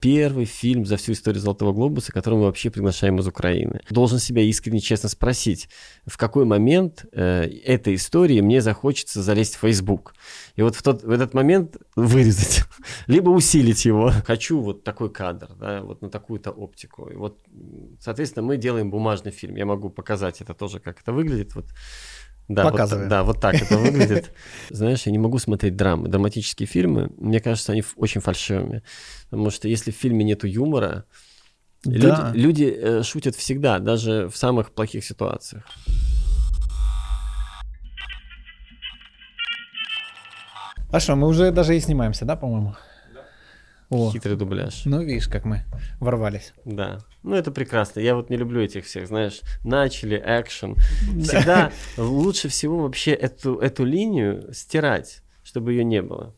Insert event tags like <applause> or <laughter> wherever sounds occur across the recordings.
первый фильм за всю историю Золотого Глобуса, который мы вообще приглашаем из Украины. Должен себя искренне честно спросить, в какой момент э, этой истории мне захочется залезть в Facebook. И вот в, тот, в этот момент вырезать, <laughs> либо усилить его. Хочу вот такой кадр, да, вот на такую-то оптику. И вот, соответственно, мы делаем бумажный фильм. Я могу показать это тоже, как это выглядит. Вот да, Показываем. Вот, да, вот так это выглядит. <laughs> Знаешь, я не могу смотреть драмы, драматические фильмы. Мне кажется, они очень фальшивыми. Потому что если в фильме нету юмора, Да. люди, люди э, шутят всегда, даже в самых плохих ситуациях. А что, мы уже даже и снимаемся, да, по-моему? О, Хитрый дубляж. ну видишь, как мы ворвались. Да. Ну, это прекрасно. Я вот не люблю этих всех, знаешь, начали, экшен. Всегда лучше всего вообще эту, эту линию стирать, чтобы ее не было.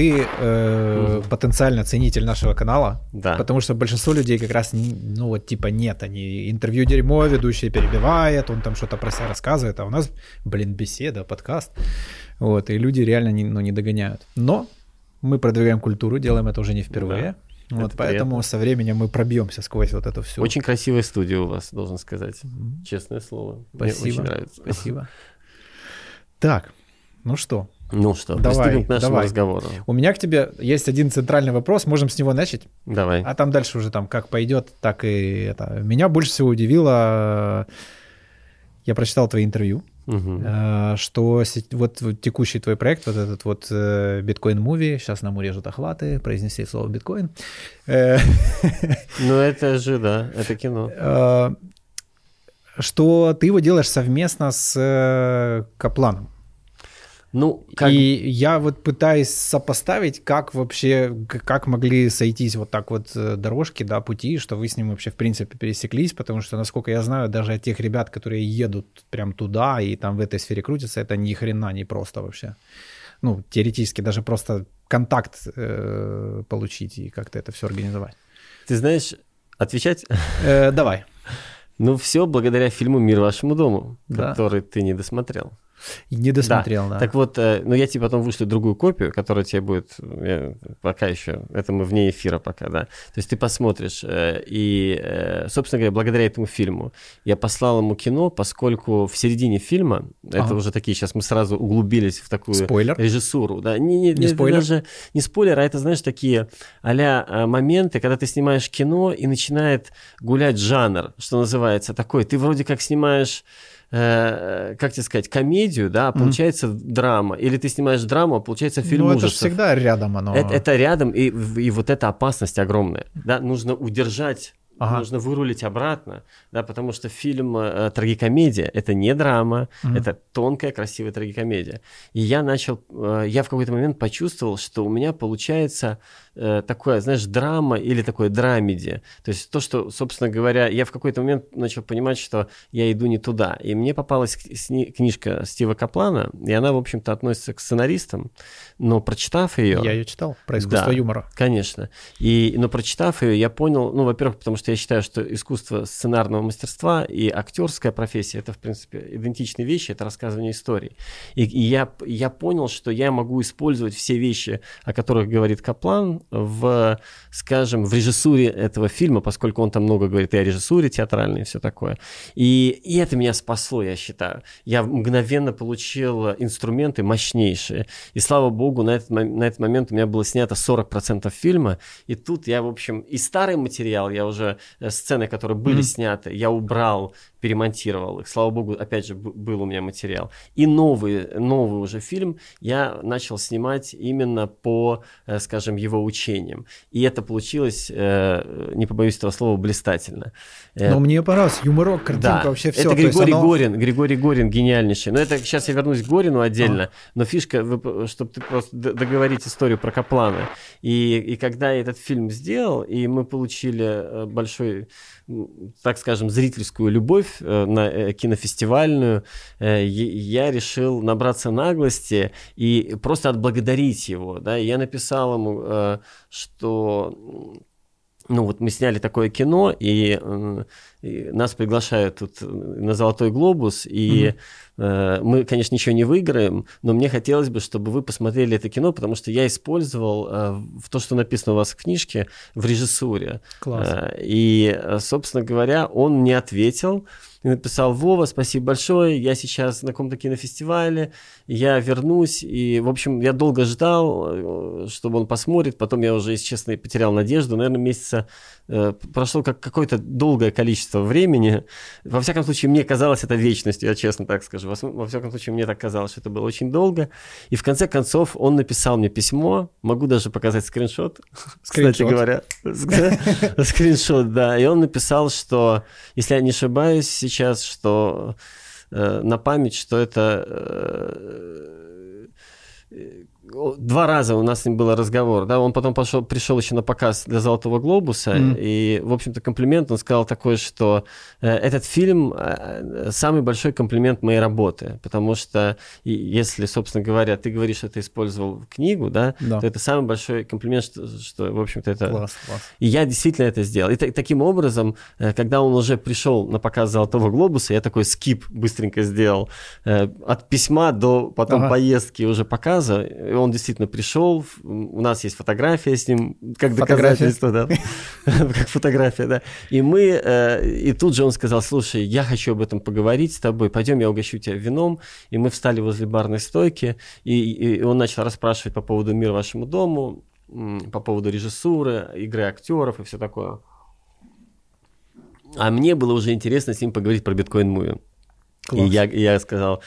Ты э, потенциально ценитель нашего канала, Да. потому что большинство людей как раз, ну вот типа нет, они интервью дерьмо, ведущий перебивает, он там что-то про себя рассказывает, а у нас, блин, беседа, подкаст, вот, и люди реально не, ну, не догоняют. Но мы продвигаем культуру, делаем это уже не впервые, вот, это поэтому приятно. со временем мы пробьемся сквозь вот это все. Очень красивая студия у вас, должен сказать. Честное слово. Мне Спасибо. очень нравится. Спасибо. Так, ну что, Ну что, Давай, к нашему давай. разговору. у меня к тебе есть один центральный вопрос, можем с него начать? Давай. А там дальше уже там как пойдет, так и это. Меня больше всего удивило, я прочитал твои интервью, э, что вот, вот текущий твой проект, вот этот вот э, биткоин-муви, сейчас нам урежут охваты, произнеси слово биткоин, э, Ну это же, да, это кино. э, что ты его делаешь совместно с Капланом. Ну, как... И я вот пытаюсь сопоставить, как вообще, как могли сойтись вот так вот э, дорожки, да, пути, что вы с ним вообще в принципе пересеклись, потому что, насколько я знаю, даже от тех ребят, которые едут прям туда и там в этой сфере крутятся, это ни хрена не просто вообще. Ну, теоретически даже просто контакт э, получить и как-то это все организовать. Ты знаешь, отвечать? Э, давай. <laughs> Ну, все благодаря фильму «Мир вашему дому», Да. который ты не досмотрел. Не досмотрел, да. Так вот, э, ну я тебе потом вышлю другую копию, которая тебе будет пока еще, это мы вне эфира пока, да. То есть ты посмотришь, э, и, э, собственно говоря, благодаря этому фильму я послал ему кино, поскольку в середине фильма, это Ага. уже такие, сейчас мы сразу углубились в такую Спойлер. режиссуру, да, не, не, Не это спойлер? даже не спойлер, а это, знаешь, такие а-ля э, моменты, когда ты снимаешь кино и начинает гулять жанр, что называется, такой, ты вроде как снимаешь э, как тебе сказать, комедию, да, а получается драма. Или ты снимаешь драму, а получается фильм ну, это же всегда рядом оно. Это, это рядом, и, и вот эта опасность огромная. Да, нужно удержать, Ага. нужно вырулить обратно, да, потому что фильм э, трагикомедия это не драма, Мгм. это тонкая, красивая трагикомедия. И я начал, э, я в какой-то момент почувствовал, что у меня получается э, такое, знаешь, драма или такое драмеди. То есть то, что, собственно говоря, я в какой-то момент начал понимать, что я иду не туда. И мне попалась сни- книжка Стива Каплана, и она, в общем-то, относится к сценаристам, но прочитав ее... Я ее читал про искусство Да. юмора. Конечно. И, но прочитав ее, я понял, ну, во-первых, потому что я считаю, что искусство сценарного мастерства и актерская профессия это, в принципе, идентичные вещи, это рассказывание историй. И, и я, я понял, что я могу использовать все вещи, о которых говорит Каплан, в, скажем, в режиссуре этого фильма, поскольку он там много говорит и о режиссуре театральной и все такое. И, и это меня спасло, я считаю. Я мгновенно получил инструменты мощнейшие. И слава богу, на этот, на этот момент у меня было снято 40% фильма. И тут я, в общем, и старый материал, я уже, э, сцены, которые были Мгм. сняты, я убрал, перемонтировал их. Слава богу, опять же, был у меня материал. И новый, новый уже фильм я начал снимать именно по, э, скажем, его учениям. И это получилось, э, не побоюсь этого слова, блистательно. Э, Но мне понравился юморок, картинка, да, вообще все. это Григорий Горин, Григорий Горин гениальнейший. Но это сейчас я вернусь к Горину отдельно, но фишка, чтобы ты просто договорить историю про Каплана. И, и когда я этот фильм сделал, и мы получили большой, так скажем, зрительскую любовь э, на э, кинофестивальную, э, я решил набраться наглости и просто отблагодарить его. Да? Я написал ему, что ну вот мы сняли такое кино, и, э, и нас приглашают тут на Золотой глобус, и угу. э, мы, конечно, ничего не выиграем, но мне хотелось бы, чтобы вы посмотрели это кино, потому что я использовал э, в то, что написано у вас в книжке, в режиссуре. Класс. Э, и, собственно говоря, он мне ответил и написал, Вова, спасибо большое, я сейчас на каком-то кинофестивале, я вернусь, и, в общем, я долго ждал, э, чтобы он посмотрит, потом я уже, если честно, потерял надежду, наверное, месяца э, прошло как какое-то долгое количество времени, во всяком случае, мне казалось это вечностью, я честно так скажу, во, во всяком случае, мне так казалось, что это было очень долго, и в конце концов он написал мне письмо, могу даже показать скриншот, <laughs> скриншот. кстати говоря, скриншот, да, и он написал, что, если я не ошибаюсь, сейчас, что на память, что это э, э два раза у нас с ним был разговор, да, он потом пошел, пришел еще на показ для «Золотого глобуса», mm. и, в общем-то, комплимент он сказал такой, что э, этот фильм э, самый большой комплимент моей работы, потому что если, собственно говоря, ты говоришь, что ты использовал книгу, да, да. то это самый большой комплимент, что, что в общем-то, это... Класс, класс. И я действительно это сделал. И т- таким образом, э, когда он уже пришел на показ «Золотого глобуса», я такой скип быстренько сделал от письма до потом ага. поездки уже показа, он действительно пришел, у нас есть фотография с ним, как доказательство, да, <laughs> как фотография, да. И мы, э, и тут же он сказал, слушай, я хочу об этом поговорить с тобой, пойдем, я угощу тебя вином. И мы встали возле барной стойки, и, и он начал расспрашивать по поводу мира вашему дому, по поводу режиссуры, игры актеров и все такое. А мне было уже интересно с ним поговорить про биткоин-муви. И я, и я сказал,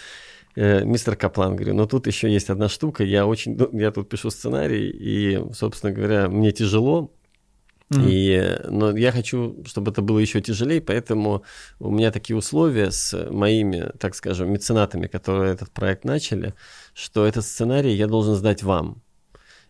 мистер Каплан, говорю, но тут еще есть одна штука, я очень, ну, я тут пишу сценарий, и, собственно говоря, мне тяжело, Mm-hmm. И, но я хочу, чтобы это было еще тяжелее, поэтому у меня такие условия с моими, так скажем, меценатами, которые этот проект начали, что этот сценарий я должен сдать вам.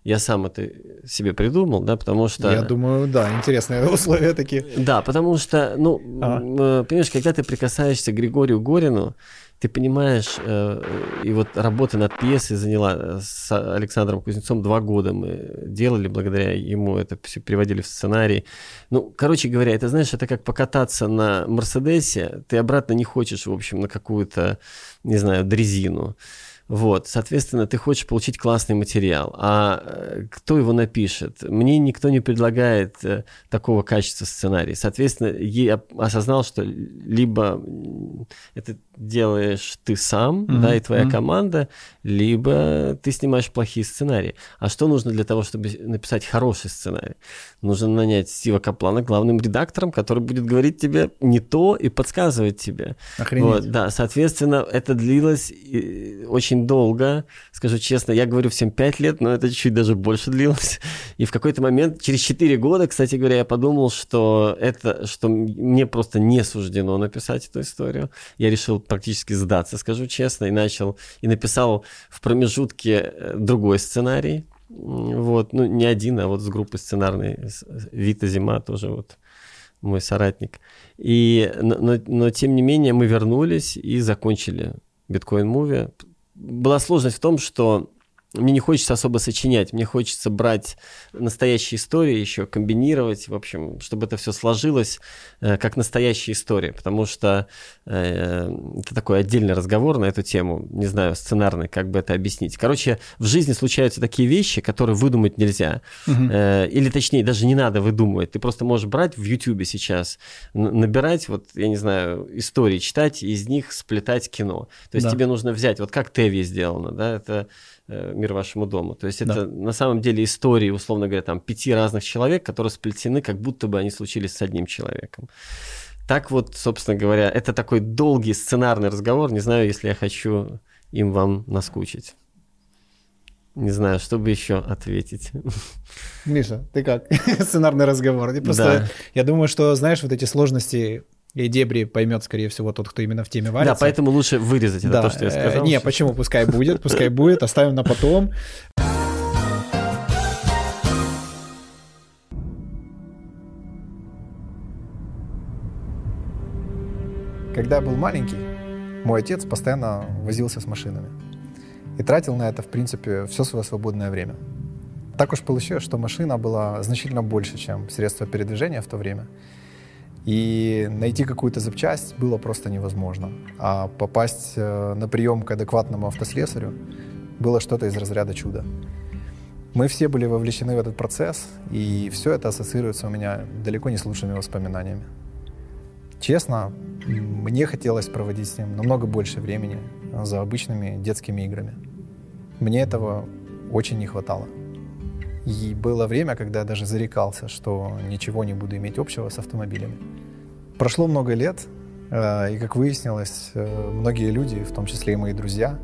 Я сам это себе придумал, да, потому что... Я думаю, да, интересные <laughs> условия такие. Да, потому что, ну, ага. понимаешь, когда ты прикасаешься к Григорию Горину, ты понимаешь, э, и вот работа над пьесой заняла э, с Александром Кузнецом два года. Мы делали благодаря ему, это все переводили в сценарий. Ну, короче говоря, это, знаешь, это как покататься на Мерседесе, ты обратно не хочешь, в общем, на какую-то, не знаю, дрезину. Вот, соответственно, ты хочешь получить классный материал. А э, кто его напишет? Мне никто не предлагает э, такого качества сценария. Соответственно, я осознал, что либо это делаешь ты сам, mm-hmm. да, и твоя mm-hmm. команда, либо ты снимаешь плохие сценарии. А что нужно для того, чтобы написать хороший сценарий? Нужно нанять Стива Каплана главным редактором, который будет говорить тебе не то и подсказывать тебе. Охренеть. Вот, да, соответственно, это длилось очень долго. Скажу честно, я говорю всем 5 лет, но это чуть-чуть даже больше длилось. <laughs> И в какой-то момент, через 4 года, кстати говоря, я подумал, что это, что мне просто не суждено написать эту историю. Я решил практически сдаться, скажу честно, и начал, и написал в промежутке э, другой сценарий, вот, ну, не один, а вот с группы сценарной Вита Зима тоже вот мой соратник. И, но, но, тем не менее мы вернулись и закончили биткоин муви. Была сложность в том, что мне не хочется особо сочинять, мне хочется брать настоящие истории еще, комбинировать, в общем, чтобы это все сложилось э, как настоящая история, потому что э, это такой отдельный разговор на эту тему, не знаю, сценарный, как бы это объяснить. Короче, в жизни случаются такие вещи, которые выдумать нельзя, угу. э, или точнее, даже не надо выдумывать, ты просто можешь брать в YouTube сейчас, набирать, вот, я не знаю, истории, читать, и из них сплетать кино. То есть да. тебе нужно взять, вот как Теви сделано, да, это мир вашему дому. То есть это да. на самом деле истории, условно говоря, там пяти разных человек, которые сплетены, как будто бы они случились с одним человеком. Так вот, собственно говоря, это такой долгий сценарный разговор. Не знаю, если я хочу им вам наскучить. Не знаю, что бы еще ответить. Миша, ты как? <laughs> Сценарный разговор. Просто да. я думаю, что, знаешь, вот эти сложности и дебри поймет, скорее всего, тот, кто именно в теме варится. Да, поэтому лучше вырезать это, да. то, что я э, сказал. Не, почему? Пускай будет, пускай будет, оставим на потом. Когда я был маленький, мой отец постоянно возился с машинами. И тратил на это, в принципе, все свое свободное время. Так уж получилось, что машина была значительно больше, чем средство передвижения в то время. И найти какую-то запчасть было просто невозможно. А попасть э, на прием к адекватному автослесарю было что-то из разряда чуда. Мы все были вовлечены в этот процесс, и все это ассоциируется у меня далеко не с лучшими воспоминаниями. Честно, мне хотелось проводить с ним намного больше времени за обычными детскими играми. Мне этого очень не хватало. И было время, когда я даже зарекался, что ничего не буду иметь общего с автомобилями. Прошло много лет, э, и, как выяснилось, э, многие люди, в том числе и мои друзья,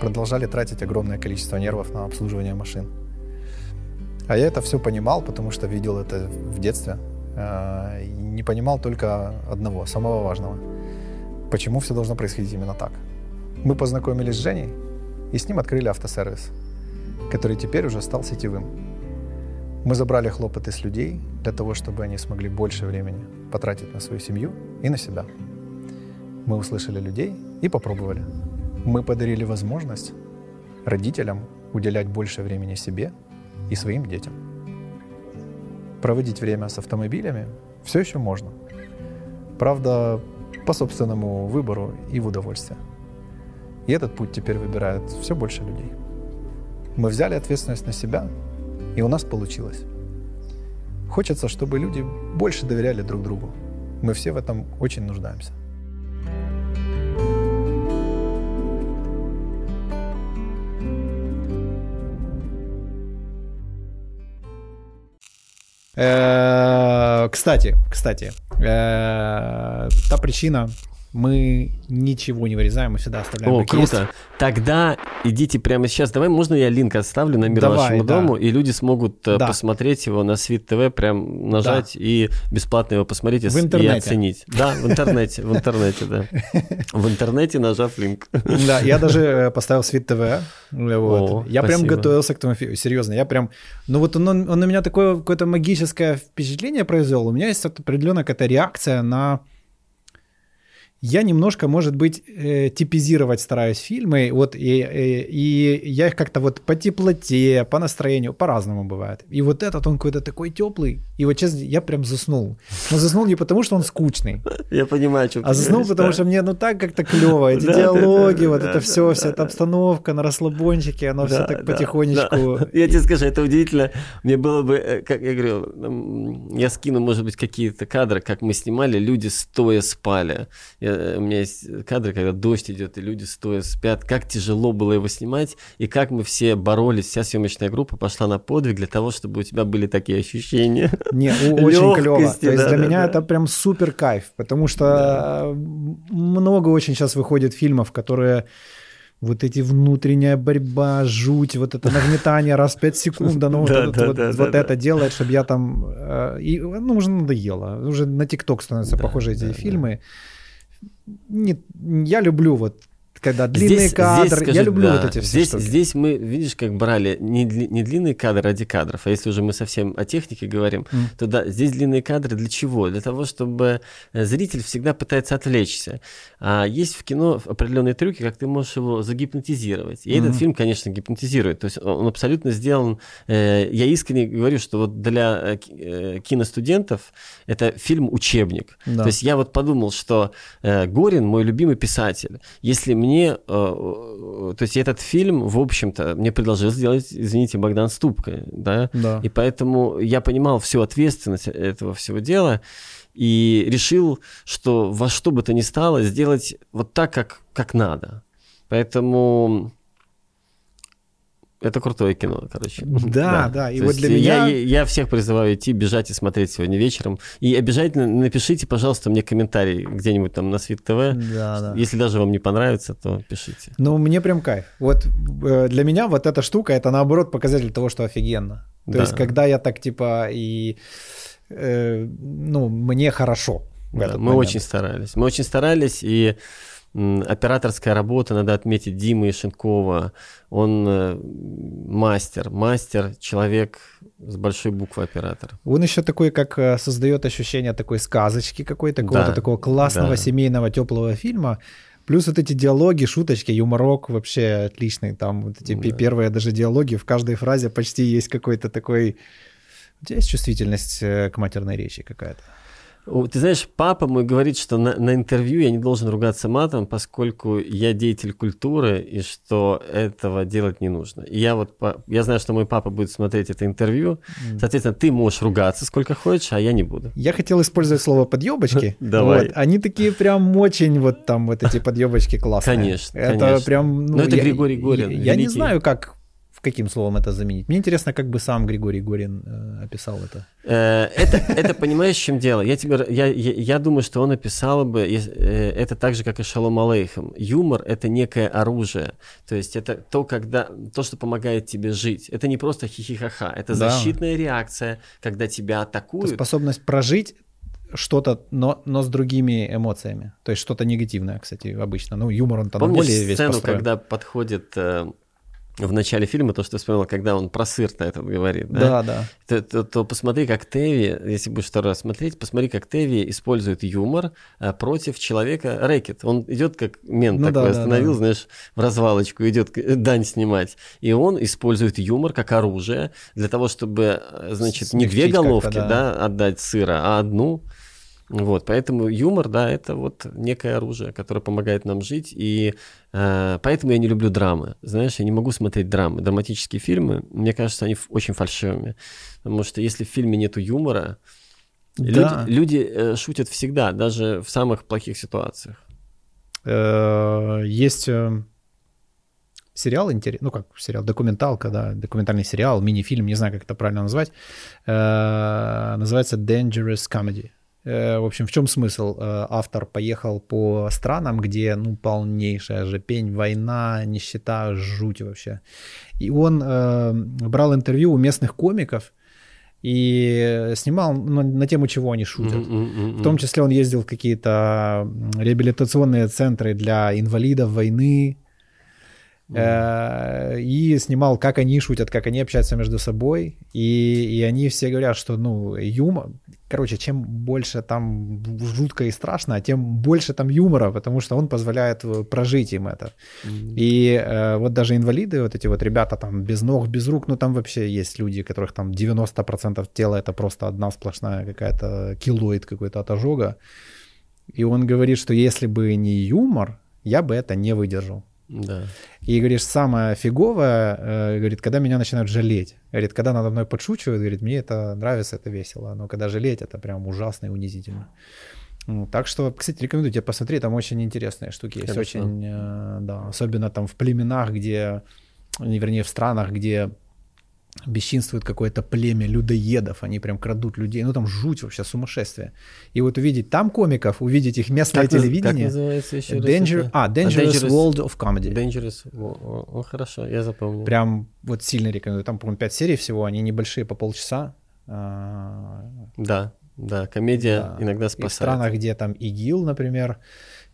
продолжали тратить огромное количество нервов на обслуживание машин. А я это все понимал, потому что видел это в детстве. Э, и не понимал только одного, самого важного. Почему все должно происходить именно так? Мы познакомились с Женей и с ним открыли автосервис, который теперь уже стал сетевым. Мы забрали хлопоты с людей для того, чтобы они смогли больше времени потратить на свою семью и на себя. Мы услышали людей и попробовали. Мы подарили возможность родителям уделять больше времени себе и своим детям. Проводить время с автомобилями все еще можно. Правда, по собственному выбору и в удовольствие. И этот путь теперь выбирает все больше людей. Мы взяли ответственность на себя и у нас получилось. Хочется, чтобы люди больше доверяли друг другу. Мы все в этом очень нуждаемся. Э, кстати, кстати, э, та причина, мы ничего не вырезаем, мы всегда оставляем. О, круто. Есть. Тогда идите прямо сейчас. Давай, можно я линк оставлю на мир Давай, вашему да. дому, и люди смогут э, да. посмотреть его на Свит ТВ, прям нажать да. и бесплатно его посмотреть в интернете. и оценить. Да, в интернете, в интернете, да. <laughs> В интернете нажав линк. Да, я даже э, поставил Свит ТВ. Вот. Я прям готовился к тому серьезно. Я прям, ну вот он, он на меня такое какое-то магическое впечатление произвел. У меня есть определенная какая-то реакция на я немножко, может быть, э, типизировать стараюсь фильмы, вот, и, и, э, и я их как-то вот по теплоте, по настроению, по-разному бывает. И вот этот, он какой-то такой теплый, и вот честно, я прям заснул. Но заснул не потому, что он скучный. Я понимаю, что А заснул, потому что мне, ну, так как-то клево, эти <laughs> диалоги, вот это все, вся эта обстановка на расслабончике, оно все так потихонечку. <laughs> Я тебе скажу, это удивительно. Мне было бы, э, как я говорю, я скину, может быть, какие-то кадры, как мы снимали, люди стоя спали. Я у меня есть кадры, когда дождь идет, и люди стоя спят. Как тяжело было его снимать, и как мы все боролись, вся съемочная группа пошла на подвиг для того, чтобы у тебя были такие ощущения. Не, <laughs> очень клево. То есть для меня это прям супер кайф, потому что много очень сейчас выходит фильмов, которые вот эти внутренняя борьба, жуть, вот это нагнетание раз в 5 секунд, оно вот, это делает, чтобы я там... Э, и, ну, уже надоело. Уже на ТикТок становятся похожи эти фильмы не, я люблю вот когда длинные здесь, кадры. Здесь, скажи, я люблю да, вот эти все здесь, штуки. Здесь мы, видишь, как брали не, не длинные кадры ради кадров, а если уже мы совсем о технике говорим, mm. то да, здесь длинные кадры для чего? Для того, чтобы э, зритель всегда пытается отвлечься. А есть в кино определенные трюки, как ты можешь его загипнотизировать. И mm. этот фильм, конечно, гипнотизирует. То есть он абсолютно сделан... Э, я искренне говорю, что вот для э, киностудентов это фильм-учебник. Да. То есть я вот подумал, что Горин мой любимый писатель. Если мне мне, э, то есть этот фильм, в общем-то, мне предложил сделать, извините, Богдан Ступка, да? да, и поэтому я понимал всю ответственность этого всего дела и решил, что во что бы то ни стало сделать вот так, как, как надо. Поэтому это крутое кино, короче. Да, да. да. И То вот для меня... Я, я всех призываю идти, бежать и смотреть сегодня вечером. И обязательно напишите, пожалуйста, мне комментарий где-нибудь там на Свит ТВ. Да, да. Если даже вам не понравится, то пишите. Ну, мне прям кайф. Вот э, для меня вот эта штука, это наоборот показатель того, что офигенно. То да. есть, когда я так типа и... Э, ну, мне хорошо. Да, мы момент. очень старались. Мы очень старались, и операторская работа, надо отметить Димы Ишенкова. Он э, мастер, мастер, человек с большой буквы оператор. Он еще такой, как э, создает ощущение такой сказочки какой-то, какого-то да, такого классного да. семейного теплого фильма. Плюс вот эти диалоги, шуточки, юморок вообще отличный. Там вот эти да. первые даже диалоги, в каждой фразе почти есть какой-то такой... У тебя есть чувствительность э, к матерной речи какая-то? Ты знаешь, папа мой говорит, что на, на интервью я не должен ругаться матом, поскольку я деятель культуры, и что этого делать не нужно. И я вот, я знаю, что мой папа будет смотреть это интервью, соответственно, ты можешь ругаться сколько хочешь, а я не буду. Я хотел использовать слово подъебочки. <laughs> Давай. Вот, они такие прям очень вот там вот эти подъебочки классные. Конечно, Это конечно. прям... Ну, Но это я, Григорий Горин. Я, я не знаю, как каким словом это заменить? Мне интересно, как бы сам Григорий Горин э, описал это. Э, это, это понимаешь, в чем дело? Я, тебе, я, я, я думаю, что он описал бы э, это так же, как и Шалом Алейхам. Юмор — это некое оружие. То есть это то, когда, то, что помогает тебе жить. Это не просто хихихаха, это да. защитная реакция, когда тебя атакуют. Это способность прожить что-то, но, но с другими эмоциями. То есть что-то негативное, кстати, обычно. Ну, юмор он там более весь сцену, построен. когда подходит в начале фильма, то, что ты вспомнил, когда он про сыр на этот говорит, да? Да, да. То, то, то посмотри, как Теви, если будешь второй раз смотреть, посмотри, как Теви использует юмор а, против человека рэкет. Он идет как мент ну, такой, да, остановил, да, да. знаешь, в развалочку, идет э, дань снимать. И он использует юмор как оружие для того, чтобы, э, значит, Смягчить не две головки, да. да, отдать сыра, а одну. Вот, поэтому юмор, да, это вот некое оружие, которое помогает нам жить, и э, поэтому я не люблю драмы. Знаешь, я не могу смотреть драмы, драматические фильмы, мне кажется, они очень фальшивыми, потому что если в фильме нету юмора, да. люди, люди э, шутят всегда, даже в самых плохих ситуациях. Э, есть э, сериал интересный, ну как сериал, документалка, да, документальный сериал, мини-фильм, не знаю, как это правильно назвать, называется Dangerous Comedy. Э, в общем, в чем смысл? Э, автор поехал по странам, где, ну, полнейшая же пень, война, нищета, жуть вообще. И он э, брал интервью у местных комиков, и снимал на, на тему, чего они шутят. Mm-hmm, В том числе он ездил в какие-то реабилитационные центры для инвалидов войны, Mm. И снимал, как они шутят, как они общаются между собой. И, и они все говорят, что, ну, юмор... Короче, чем больше там жутко и страшно, тем больше там юмора, потому что он позволяет э, прожить им это. И э, вот даже инвалиды, вот эти вот ребята там без ног, без рук, ну там вообще есть люди, которых там 90% тела это просто одна сплошная какая-то килоид какой-то от ожога. И он говорит, что если бы не юмор, я бы это не выдержал. Да. И говоришь, самое фиговое, э, говорит, когда меня начинают жалеть. Говорит, когда надо мной подшучивают, говорит, мне это нравится, это весело. Но когда жалеть, это прям ужасно и унизительно. Ну, так что, кстати, рекомендую тебе посмотреть, там очень интересные штуки есть. Хорошо. Очень, э, да, особенно там в племенах, где, вернее, в странах, где бесчинствует какое-то племя людоедов, они прям крадут людей, ну там жуть вообще, сумасшествие. И вот увидеть там комиков, увидеть их местное как телевидение. Как называется еще Danger, раз? А, Dangerous, Dangerous World of Comedy. Dangerous, о, о, хорошо, я запомнил. Прям вот сильно рекомендую. Там, по-моему, 5 серий всего, они небольшие, по полчаса. А, да, да, комедия да. иногда спасает. И в странах, где там ИГИЛ, например,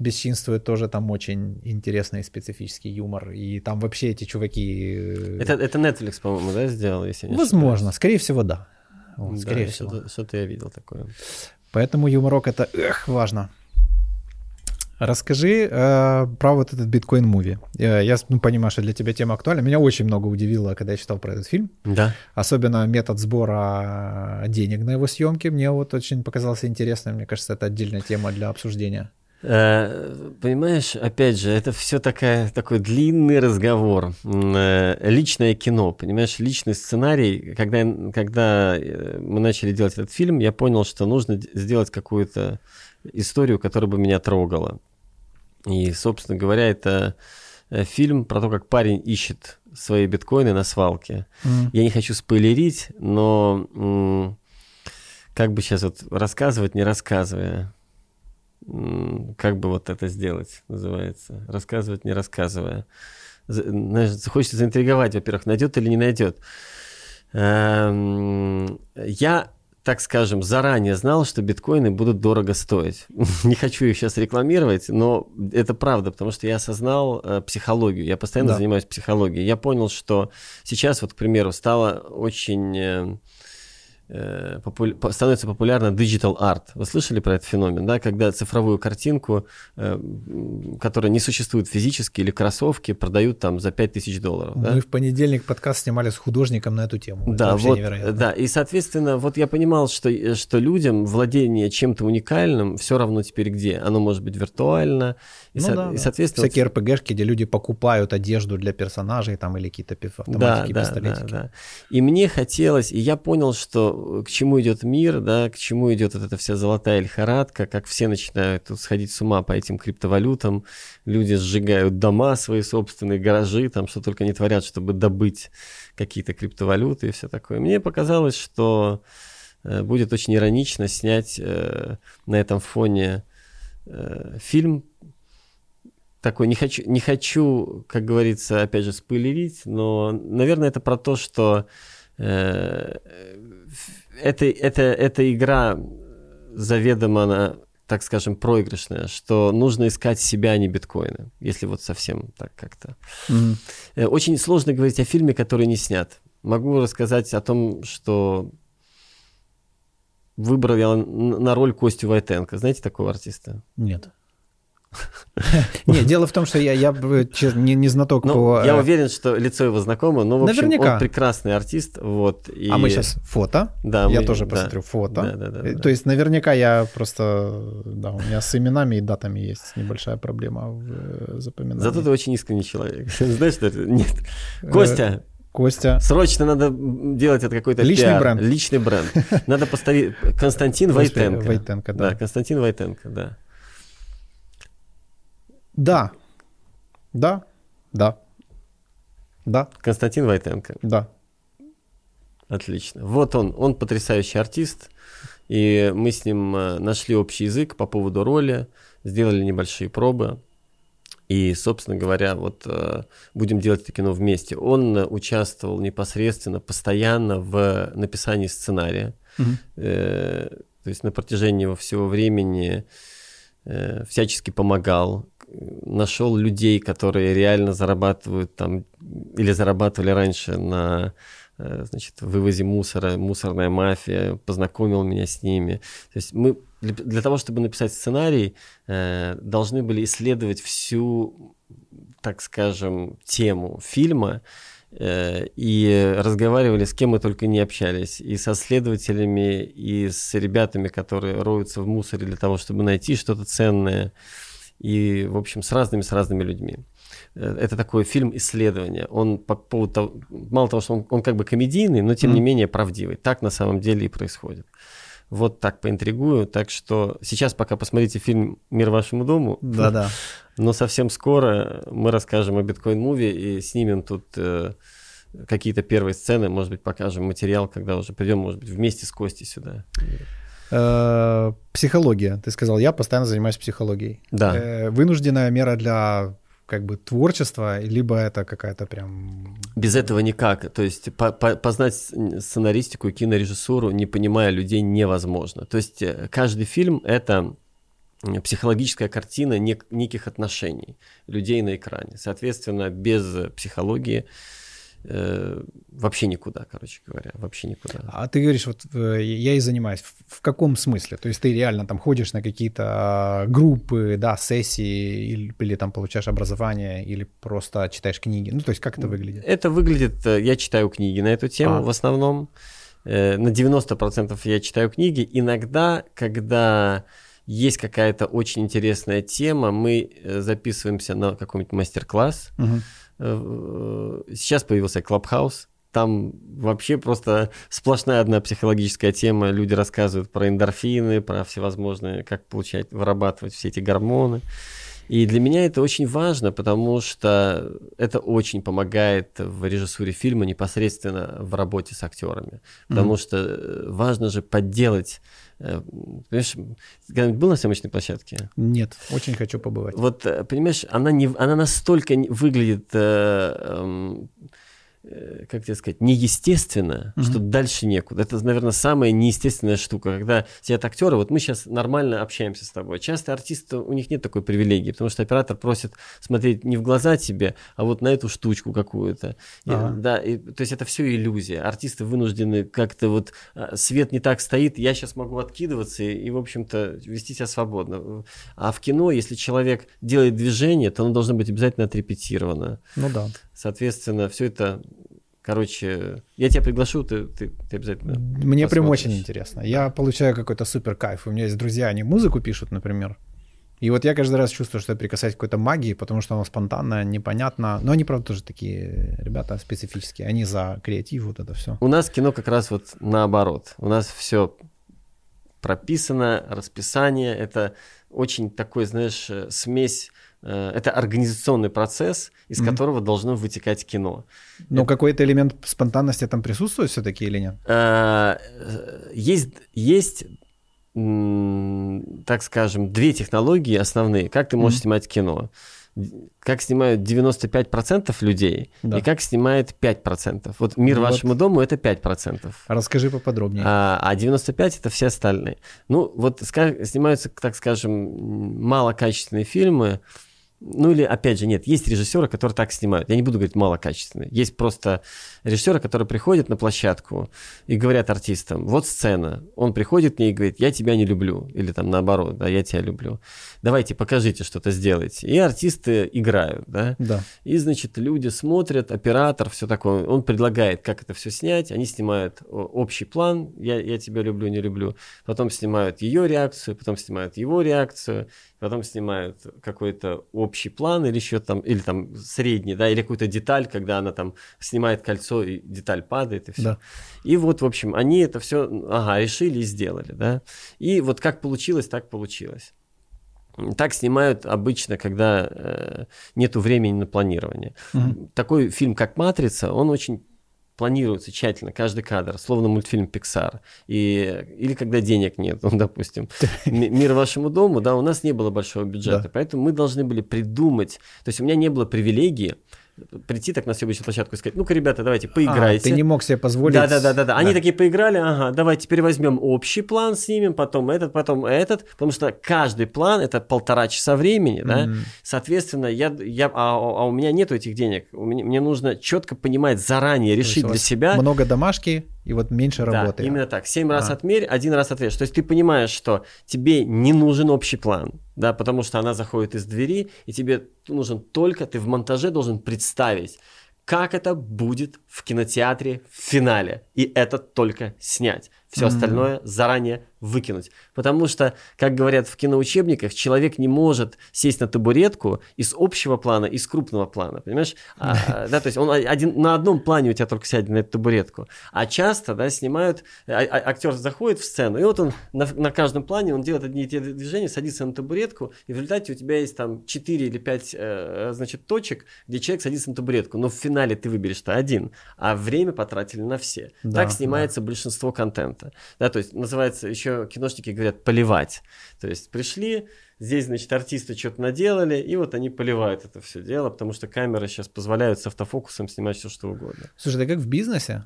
бесчинствует, тоже там очень интересный специфический юмор. И там вообще эти чуваки... Э, это, это Netflix, по-моему, да, сделал, если не Возможно, ошибаюсь. скорее всего, да. Вот, да, скорее всего. Что-то, что-то я видел такое. Поэтому юморок это эх, важно. Расскажи э, про вот этот биткоин муви. Э, я ну, понимаю, что для тебя тема актуальна. Меня очень много удивило, когда я читал про этот фильм. Да. Особенно метод сбора денег на его съемки. Мне вот очень показался интересным. Мне кажется, это отдельная тема для обсуждения. Э, понимаешь, опять же, это все такая, такой длинный разговор. Э, личное кино, понимаешь, личный сценарий. Когда, когда э, мы начали делать этот фильм, я понял, что нужно сделать какую-то историю, которая бы меня трогала. И, собственно говоря, это фильм про то, как парень ищет свои биткоины на свалке. Mm. Я не хочу спойлерить, но как бы сейчас вот рассказывать, не рассказывая как бы вот это сделать, называется. Рассказывать, не рассказывая. Знаешь, хочется заинтриговать, во-первых, найдет или не найдет. Эм, я, так скажем, заранее знал, что биткоины будут дорого стоить. <laughs> не хочу их сейчас рекламировать, но это правда, потому что я осознал э, психологию. Я постоянно да. занимаюсь психологией. Я понял, что сейчас, вот, к примеру, стало очень э, Э, попу- становится популярна digital art. Вы слышали про этот феномен, да, когда цифровую картинку, э, которая не существует физически, или кроссовки продают там за 5000 долларов. Мы да? в понедельник подкаст снимали с художником на эту тему. Это Да, вообще вот, невероятно. да, и соответственно, вот я понимал, что, что людям владение чем-то уникальным все равно теперь где. Оно может быть виртуально, и, Ну со- да, и соответственно... Всякие РПГшки, где люди покупают одежду для персонажей там или какие-то пи- Да, автоматики, да, да, пистолетики. да. И мне хотелось, и я понял, что к чему идет мир, да, к чему идет вот эта вся золотая лихорадка, как все начинают тут сходить с ума по этим криптовалютам, люди сжигают дома свои собственные, гаражи, там что только не творят, чтобы добыть какие-то криптовалюты и все такое. Мне показалось, что э, будет очень иронично снять э, на этом фоне э, фильм такой, не хочу, не хочу, как говорится, опять же, спойлерить, но, наверное, это про то, что э, это, это, эта игра заведомо, она, так скажем, проигрышная, что нужно искать себя, а не биткоины, если вот совсем так как-то. Э, Очень сложно говорить о фильме, который не снят. Могу рассказать о том, что выбрал я на роль Костю Войтенко. Знаете такого артиста? Нет. Нет, дело в том, что я, я честно, не, не знаток Ну, по... я э, уверен, что лицо его знакомо, но, в общем, Наверняка. он прекрасный артист. Вот, и... А мы сейчас фото. Да, я мы- тоже да. посмотрю фото. Да, да, да, Э, да. То есть наверняка я просто... Да, у меня с именами и датами есть небольшая проблема в э, запоминании. Зато ты очень искренний человек. <laughs> Знаешь, что это? Нет. Костя, Костя. срочно надо делать это какой-то Личный пиар. бренд. Личный бренд. <laughs> Надо поставить... Константин Войтенко. Войтенко, да. Да, Константин Войтенко, да. Да. Да. Да. Да. Константин Войтенко. Да. Отлично. Вот он, он потрясающий артист, и мы с ним э, нашли общий язык по поводу роли, сделали небольшие пробы, и, собственно говоря, вот э, будем делать это кино вместе. Он э, участвовал непосредственно, постоянно в написании сценария, Мгм. Э, то есть на протяжении его всего времени э, всячески помогал, нашел людей, которые реально зарабатывают там или зарабатывали раньше на э, значит, вывозе мусора, мусорная мафия, познакомил меня с ними. То есть мы для, того, чтобы написать сценарий, э, должны были исследовать всю, так скажем, тему фильма, и разговаривали с кем мы только не общались, и со следователями, и с ребятами, которые роются в мусоре для того, чтобы найти что-то ценное, и, в общем, с разными, с разными людьми. Э, Это такой фильм исследования. Он по поводу того, мало того, что он, он как бы комедийный, но тем не Мгм. менее правдивый. Так на самом деле и происходит. Вот так поинтригую. Так что сейчас пока посмотрите фильм «Мир вашему дому», Да-да. Но совсем скоро мы расскажем о биткоин-муви и снимем тут э, какие-то первые сцены, может быть, покажем материал, когда уже придем, может быть, вместе с Костей сюда. Э, Психология. Ты сказал, я постоянно занимаюсь психологией. Да. Э, Вынужденная мера для как бы творчества, либо это какая-то прям... Без этого никак. То есть по- по- познать сценаристику и кинорежиссуру, не понимая людей, невозможно. То есть э, каждый фильм — это психологическая картина нек- неких отношений людей на экране. Соответственно, без психологии э, вообще никуда, короче говоря, вообще никуда. А ты говоришь, вот э, я и занимаюсь. В в каком смысле? То есть ты реально там ходишь на какие-то а, группы, да, сессии, или, или там получаешь образование, или просто читаешь книги? Ну, то есть как это выглядит? Это выглядит, э, я читаю книги на эту тему А. в основном. Э, На 90% я читаю книги. Иногда, когда есть какая-то очень интересная тема, мы э, записываемся на какой-нибудь мастер-класс. Мгм. Э, Сейчас появился Clubhouse. Там вообще просто сплошная одна психологическая тема. Люди рассказывают про эндорфины, про всевозможные, как получать, вырабатывать все эти гормоны. И для меня это очень важно, потому что это очень помогает в режиссуре фильма непосредственно в работе с актерами. Потому что э, важно же подделать. Э, Понимаешь, когда-нибудь был на съемочной площадке? Нет, очень хочу побывать. Вот, э, понимаешь, она, не, она настолько выглядит э, э, как тебе сказать, неестественно, mm-hmm. что дальше некуда. Это, наверное, самая неестественная штука, когда сидят актеры, вот мы сейчас нормально общаемся с тобой. Часто артисты, у них нет такой привилегии, потому что оператор просит смотреть не в глаза тебе, а вот на эту штучку какую-то. Ага. И, да, и, то есть это все иллюзия. Артисты вынуждены как-то вот, а, свет не так стоит, я сейчас могу откидываться и, и в общем-то, вести себя свободно. А в кино, если человек делает движение, то оно должно быть обязательно отрепетировано. Ну да. Соответственно, все это Короче, я тебя приглашу, ты, ты, ты обязательно. Мне прям очень интересно. Я получаю какой-то супер кайф. У меня есть друзья, они музыку пишут, например. И вот я каждый раз чувствую, что я прикасаюсь к какой-то магии, потому что она спонтанная, непонятно. Но они, правда, тоже такие ребята специфические. Они за креатив, вот это все. У нас кино как раз вот наоборот. У нас все прописано, расписание. Это очень такой, знаешь, э, смесь это организационный процесс, из mm-hmm. которого должно вытекать кино. Но это... какой-то элемент спонтанности там присутствует все-таки или нет? Э, есть, есть, так скажем, две технологии основные, как ты можешь mm-hmm. снимать кино. Как снимают 95% людей да. и как снимает 5%. Вот мир ну, вашему вот. дому это 5%. Расскажи поподробнее. А, а 95% это все остальные. Ну, вот снимаются, так скажем, малокачественные фильмы, ну или, опять же, нет, есть режиссеры, которые так снимают. Я не буду говорить малокачественные. Есть просто режиссеры, которые приходят на площадку и говорят артистам, вот сцена. Он приходит к ней и говорит, я тебя не люблю. Или там наоборот, да, я тебя люблю. Давайте, покажите, что-то сделайте. И артисты играют, да. Да. И, значит, люди смотрят, оператор, все такое. Он предлагает, как это все снять. Они снимают общий план, я, я тебя люблю, не люблю. Потом снимают ее реакцию, потом снимают его реакцию потом снимают какой-то общий план или еще там, или там средний, да, или какую-то деталь, когда она там снимает кольцо и деталь падает и все. Да. И вот, в общем, они это все, ага, решили и сделали, да. И вот как получилось, так получилось. Так снимают обычно, когда э, нету времени на планирование. Угу. Такой фильм, как «Матрица», он очень планируется тщательно, каждый кадр, словно мультфильм Pixar. И, или когда денег нет, <laughs> ну, допустим, <laughs> «Мир вашему дому», да, у нас не было большого бюджета, да. поэтому мы должны были придумать, то есть у меня не было привилегии прийти так на съемочную площадку и сказать, ну-ка, ребята, давайте, поиграйте. А, ты не мог себе позволить. Да-да-да. да. Они такие поиграли, ага, давай теперь возьмем общий план, снимем, потом этот, потом этот, потому что каждый план это полтора часа времени, да. Mm-hmm. Соответственно, я, я, а, а у меня нету этих денег. У меня, мне нужно четко понимать заранее, решить для себя. Много домашки и вот меньше да, работы. именно так. Семь раз а. отмерь, один раз ответишь. То есть ты понимаешь, что тебе не нужен общий план, да, потому что она заходит из двери, и тебе нужен только, ты в монтаже должен представить, как это будет в кинотеатре в финале. И это только снять. Все mm-hmm. остальное заранее выкинуть. Потому что, как говорят в киноучебниках, человек не может сесть на табуретку из общего плана, из крупного плана, понимаешь? А, <laughs> да, то есть он один, на одном плане у тебя только сядет на эту табуретку. А часто, да, снимают, а, а, актер заходит в сцену, и вот он на, на каждом плане, он делает одни и те движения, садится на табуретку, и в результате у тебя есть там 4 или 5, э, значит, точек, где человек садится на табуретку, но в финале ты выберешь-то один, а время потратили на все. Да, так снимается да. большинство контента. Да, то есть называется еще еще киношники говорят поливать. То есть пришли, здесь, значит, артисты что-то наделали, и вот они поливают это все дело, потому что камеры сейчас позволяют с автофокусом снимать все, что угодно. Слушай, да как в бизнесе?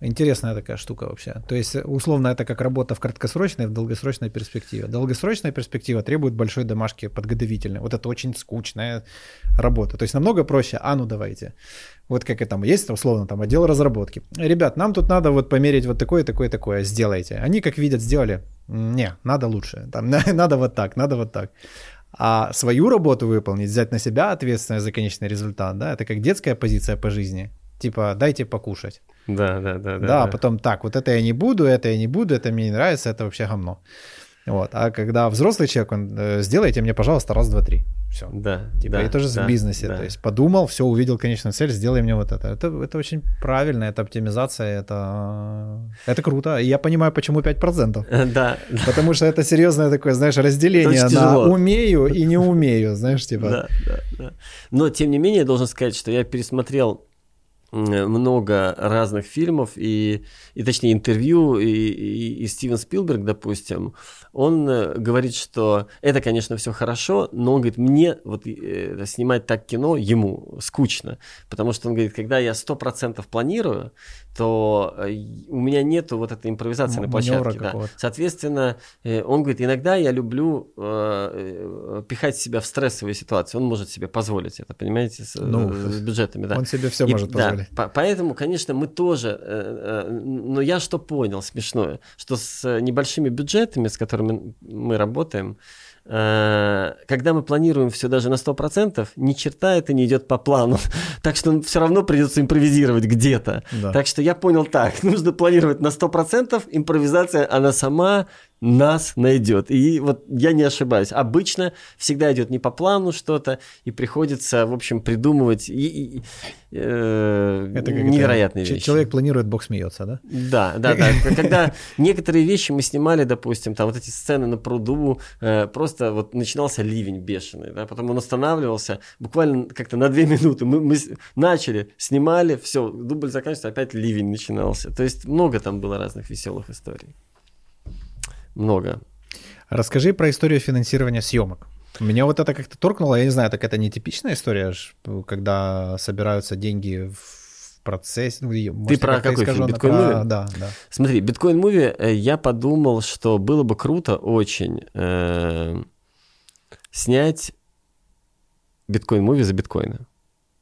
Интересная такая штука вообще. То есть, условно, это как работа в краткосрочной и в долгосрочной перспективе. Долгосрочная перспектива требует большой домашки подготовительной. Вот это очень скучная работа. То есть, намного проще, а ну давайте. Вот как и там есть, условно, там отдел разработки. Ребят, нам тут надо вот померить вот такое, такое, такое, сделайте. Они как видят, сделали. Не, надо лучше. Там, <laughs> надо вот так, надо вот так. А свою работу выполнить, взять на себя ответственность за конечный результат, да, это как детская позиция по жизни. Типа, дайте покушать. Да, да, да. Да, да, потом так, вот это я не буду, это я не буду, это мне не нравится, это вообще говно. Вот. А когда взрослый человек, он, э, сделайте мне, пожалуйста, раз, два, три. Все. Да. Типа, да, и тоже да, в бизнесе. Да. То есть подумал, все, увидел конечную цель, сделай мне вот это. Это, это очень правильно, это оптимизация, это, это круто. И я понимаю, почему 5%. <laughs> Да. Потому что это серьезное такое, знаешь, разделение на умею и не умею, знаешь, типа. Да, да, да. Но, тем не менее, я должен сказать, что я пересмотрел много разных фильмов и, и точнее интервью и, и, и Стивен Спилберг, допустим, он э, говорит, что это, конечно, все хорошо, но он говорит, мне вот э, снимать так кино ему скучно, потому что он говорит, когда я сто процентов планирую, то э, у меня нету вот этой импровизации на площадке. Да. Соответственно, он говорит, иногда я люблю э, пихать себя в стрессовые ситуации. Он может себе позволить это, понимаете, с, ну, с <laughs> бюджетами. Да. Он себе все и, может позволить. Да, поэтому, конечно, мы тоже, э, но я что понял смешное, что с небольшими бюджетами, с которыми мы работаем, э, когда мы планируем все даже на 100%, ни черта это не идет по плану. <laughs> Так что все равно придется импровизировать где-то. Да. Так что я понял так, <laughs> нужно планировать на 100%, импровизация, она сама нас найдет. И вот я не ошибаюсь. Обычно всегда идет не по плану что-то, и приходится, в общем, придумывать и, и, э, это невероятные это, вещи. Человек планирует, Бог смеется, да? Да, да, да. <laughs> Когда некоторые вещи мы снимали, допустим, там вот эти сцены на пруду, э, просто вот начинался ливень бешеный, да, потом он останавливался буквально как-то на две <laughs> минуты. Мы, мы начали, снимали, все, дубль заканчивается, опять ливень начинался. То есть много там было разных веселых историй много. Расскажи про историю финансирования съемок. Меня вот это как-то торкнуло, я не знаю, так это не типичная история, когда собираются деньги в процессе. Ну, Ты про какой фильм? Биткоин Муви? Да, да. Смотри, Биткоин Муви, э, я подумал, что было бы круто очень э, снять Биткоин Муви за биткоины.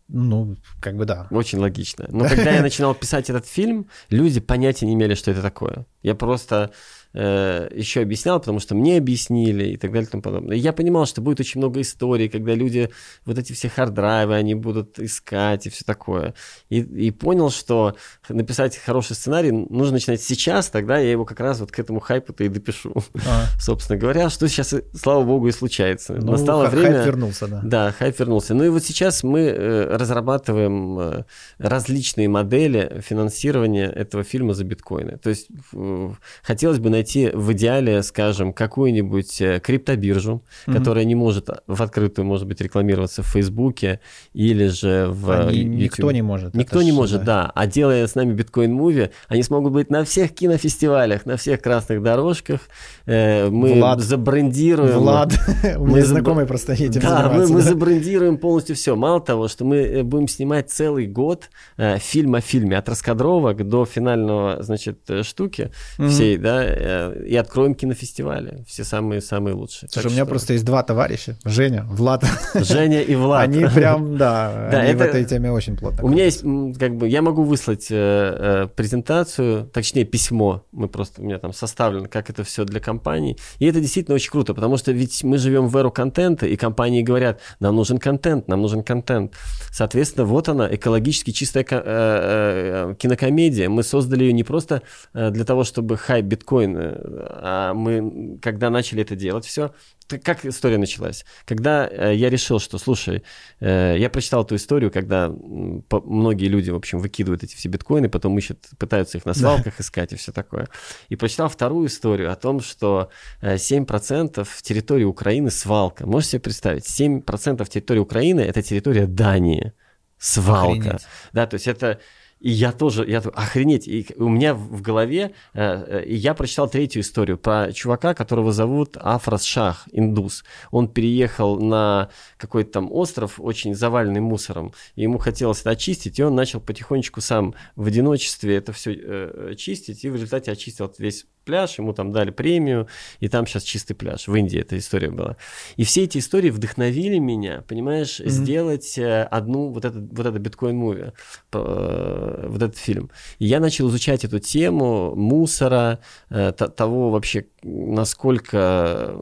Ну, как бы да. Очень логично. Но когда я начинал писать этот фильм, люди понятия не имели, что это такое. Я просто э, еще объяснял, потому что мне объяснили и так далее и тому подобное. И я понимал, что будет очень много историй, когда люди, вот эти все хард-драйвы, они будут искать и все такое. И, и понял, что написать хороший сценарий нужно начинать сейчас, тогда я его как раз вот к этому хайпу-то и допишу. А. <laughs> Собственно говоря, что сейчас, слава богу, и случается. Ну, Настало время... Хайп вернулся, да. Да, хайп вернулся. Ну и вот сейчас мы э, разрабатываем э, различные модели финансирования этого фильма за биткоины. То есть э, хотелось бы найти найти в идеале, скажем, какую-нибудь э, криптобиржу, mm-hmm. которая не может в открытую, может быть, рекламироваться в Фейсбуке или же в Они, YouTube. Никто не может. Никто не может, да. да. А делая с нами биткоин муви, они смогут быть на всех кинофестивалях, на всех красных дорожках. Э, мы Влад. забрендируем. Влад, <laughs> <laughs> у меня знакомый просто этим Да, мы, забрендируем полностью все. Мало того, что мы э, будем снимать целый год фильм о фильме, от раскадровок до финального, значит, штуки всей, да, Э, и откроем кинофестивали. Все самые-самые лучшие. Слушай, у меня что... просто есть два товарища. Женя, Влад. Женя и Влад. Они прям, да, <laughs> да они это... в этой теме очень плотно. У меня есть, как бы, я могу выслать э, э, презентацию, точнее, письмо. Мы просто, у меня там составлено, как это все для компании. И это действительно очень круто, потому что ведь мы живем в эру контента, и компании говорят, нам нужен контент, нам нужен контент. Соответственно, вот она, экологически чистая э, э, кинокомедия. Мы создали ее не просто для того, чтобы хайп биткоин а мы, когда начали это делать, все, как история началась? Когда э, я решил, что, слушай, э, я прочитал эту историю, когда многие люди, в общем, выкидывают эти все биткоины, потом ищут, пытаются их на свалках искать и все такое. И прочитал вторую историю о том, что 7% э, территории Украины свалка. Можете себе представить? 7% территории Украины – это территория Дании. Свалка. Охренеть. Да, то есть это и я тоже, я охренеть, и у меня в голове, э, э, я прочитал третью историю про чувака, которого зовут Афрас Шах, индус. Он переехал на какой-то там остров, очень заваленный мусором, и ему хотелось это очистить, и он начал потихонечку сам в одиночестве это все э, чистить, и в результате очистил весь пляж, ему там дали премию, и там сейчас чистый пляж. В Индии эта история была. И все эти истории вдохновили меня, понимаешь, mm-hmm. сделать э, одну вот это, вот это биткоин-муви, э, вот этот фильм. И я начал изучать эту тему мусора, э, того вообще, насколько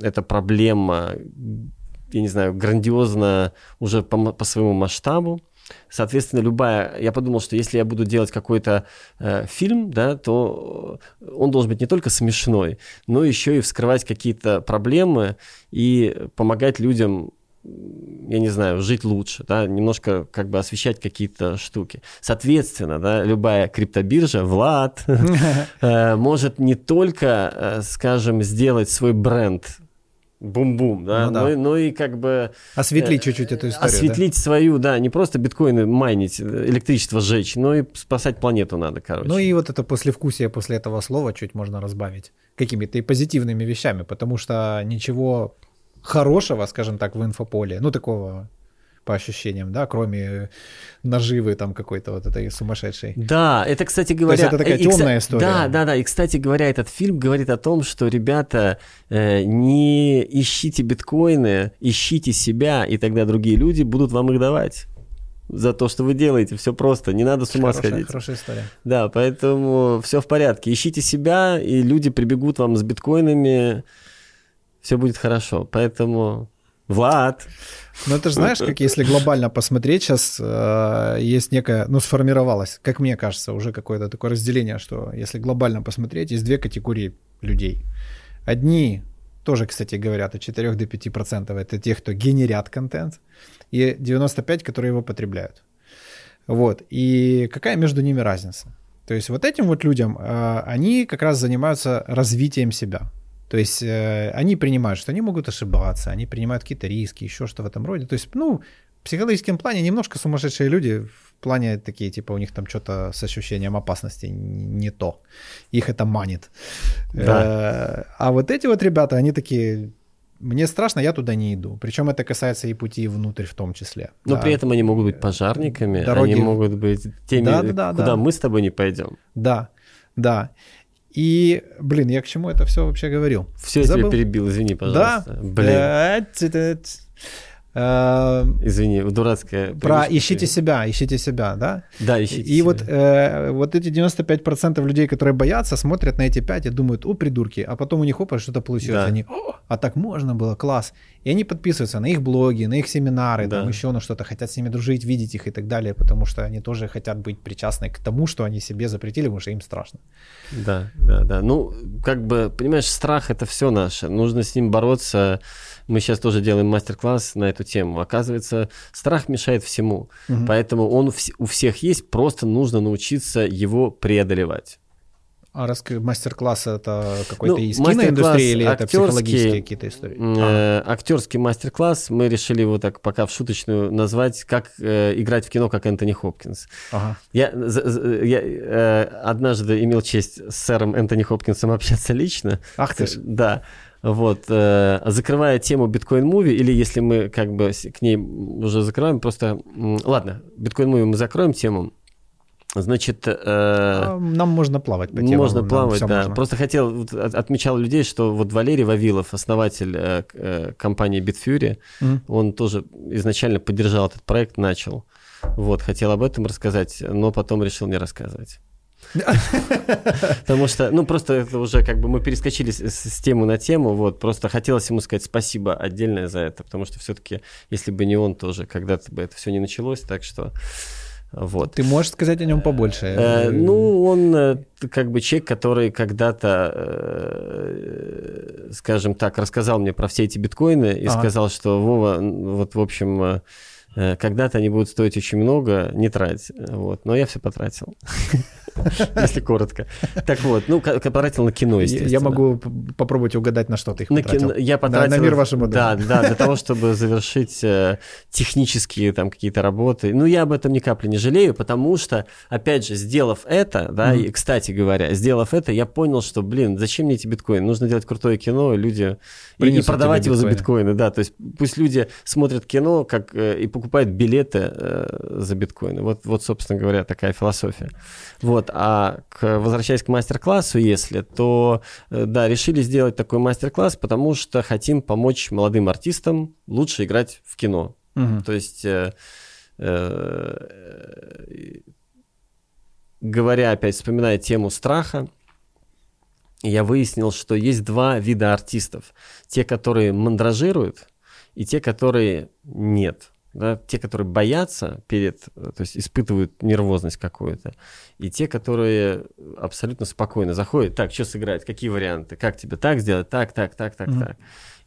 эта проблема, я не знаю, грандиозна уже по, по своему масштабу. Соответственно, любая... Я подумал, что если я буду делать какой-то э, фильм, да, то он должен быть не только смешной, но еще и вскрывать какие-то проблемы и помогать людям я не знаю, жить лучше, да, немножко как бы освещать какие-то штуки. Соответственно, да, любая криптобиржа, Влад, <laughs> э, может не только, э, скажем, сделать свой бренд бум-бум, да, Ну да. Ну, и- ну и как бы Осветлить э, чуть-чуть эту историю. осветлить свою, да, не просто биткоины майнить, электричество сжечь, но и спасать планету надо, да? короче. Ну и вот это послевкусие после этого слова чуть можно разбавить какими-то и позитивными вещами, потому что ничего хорошего, скажем так, в инфополе, ну такого по ощущениям, да, кроме наживы там какой-то вот этой сумасшедшей. Да, это, кстати говоря... это такая и, кста- тёмная история. Да, да, да. И, кстати говоря, этот фильм говорит о том, что, ребята, э, не ищите биткоины, ищите себя, и тогда другие люди будут вам их давать. За то, что вы делаете, все просто, не надо с ума Хорошая, сходить. хорошая история. Да, поэтому все в порядке. Ищите себя, и люди прибегут вам с биткоинами, все будет хорошо. Поэтому, Влад, Ну, ты же знаешь, как если глобально посмотреть, сейчас есть некая, ну, сформировалось, как мне кажется, уже какое-то такое разделение, что если глобально посмотреть, есть две категории людей. Одни тоже, кстати, говорят, от 4 до 5 процентов это те, кто генерят контент, и 95, которые его потребляют. Вот. И какая между ними разница? То есть вот этим вот людям, э, они как раз занимаются развитием себя. То есть э, они принимают, что они могут ошибаться, они принимают какие-то риски, еще что в этом роде. То есть, ну, в психологическом плане немножко сумасшедшие люди в плане такие, типа, у них там что-то с ощущением опасности не то. Их это манит. Да. Э, А вот эти вот ребята, они такие, мне страшно, я туда не иду. Причем это касается и пути внутрь в том числе. но Да. при этом они могут быть пожарниками, Дороги- они могут быть теми, Да-да-да, куда да. мы с тобой не пойдем. Да, да. И, блин, я к чему это все вообще говорил? Все, я тебя перебил, извини, пожалуйста. Да. Блин, ц. Э, извини, дурацкая... Про привычка. ищите себя, ищите себя, да? Да, ищите и себя. вот, э, вот эти 95% людей, которые боятся, смотрят на эти 5 и думают, о, придурки, а потом у них опа, что-то получилось. Да. Они, «О, а так можно было, класс. И они подписываются на их блоги, на их семинары, Да. там еще на что-то, хотят с ними дружить, видеть их и так далее, потому что они тоже хотят быть причастны к тому, что они себе запретили, потому что им страшно. Да, да, да. Ну, как бы, понимаешь, страх это все наше. Нужно с ним бороться. Мы сейчас тоже делаем мастер-класс на эту тему. Оказывается, страх мешает всему. Мгм. Поэтому он у всех есть, просто нужно научиться его преодолевать. А раскры... мастер-класс это какой-то Ну, из киноиндустрии или это психологические какие-то истории? А, Э, актерский мастер-класс. Мы решили его так пока в шуточную назвать, как э, играть в кино, как Энтони Хопкинс. ага. Я, за- я э, однажды имел честь с сэром Энтони Хопкинсом общаться лично. Ах ты ж. Да. Вот, э, закрывая тему биткоин муви, или если мы как бы к ней уже закрываем, просто, ладно, биткоин муви мы закроем тему, значит, э, А, Нам можно плавать по темам. можно плавать, да. можно. Просто хотел, от- отмечал людей, что вот Валерий Вавилов, основатель э, э, компании Bitfury, Мгм. он тоже изначально поддержал этот проект, начал. Вот, хотел об этом рассказать, но потом решил не рассказывать. Потому что, ну, просто это уже как бы мы перескочили с, с- темы на тему, вот, просто хотелось ему сказать спасибо отдельное за это, потому что все-таки, если бы не он тоже, когда-то бы это все не началось, так что, вот. Ты можешь сказать о нем побольше? Э, ну, он э, как бы человек, который когда-то, э, скажем так, рассказал мне про все эти биткоины и Ага. сказал, что Вова, вот в общем, э, э, когда-то они будут стоить очень много, не трать. Вот. Но я все потратил. <laughs> Если коротко. Так вот, ну, потратил на кино, естественно. Я могу попробовать угадать, на что ты их На потратил. кино- я потратил... на мир вашему Да, да, для того, чтобы завершить э, технические там какие-то работы. Ну, я об этом ни капли не жалею, потому что, опять же, сделав это, да, и, кстати говоря, сделав это, я понял, что, блин, зачем мне эти биткоины? Нужно делать крутое кино, люди... И, и продавать его за биткоины. биткоины, да. То есть пусть люди смотрят кино как, э, и покупают билеты э, за биткоины. Вот, вот, собственно говоря, такая философия. Вот, а к, возвращаясь к мастер-классу, если, то, э, да, решили сделать такой мастер-класс, потому что хотим помочь молодым артистам лучше играть в кино. Мгм. То есть, э, э, говоря опять, вспоминая тему страха, я выяснил, что есть два вида артистов. Те, которые мандражируют, и те, которые нет. Да? Те, которые боятся перед, э, то есть испытывают нервозность какую-то, и те, которые абсолютно спокойно заходят, так, что сыграть, какие варианты, как тебе так сделать, так, так, так, так, Мгм. так.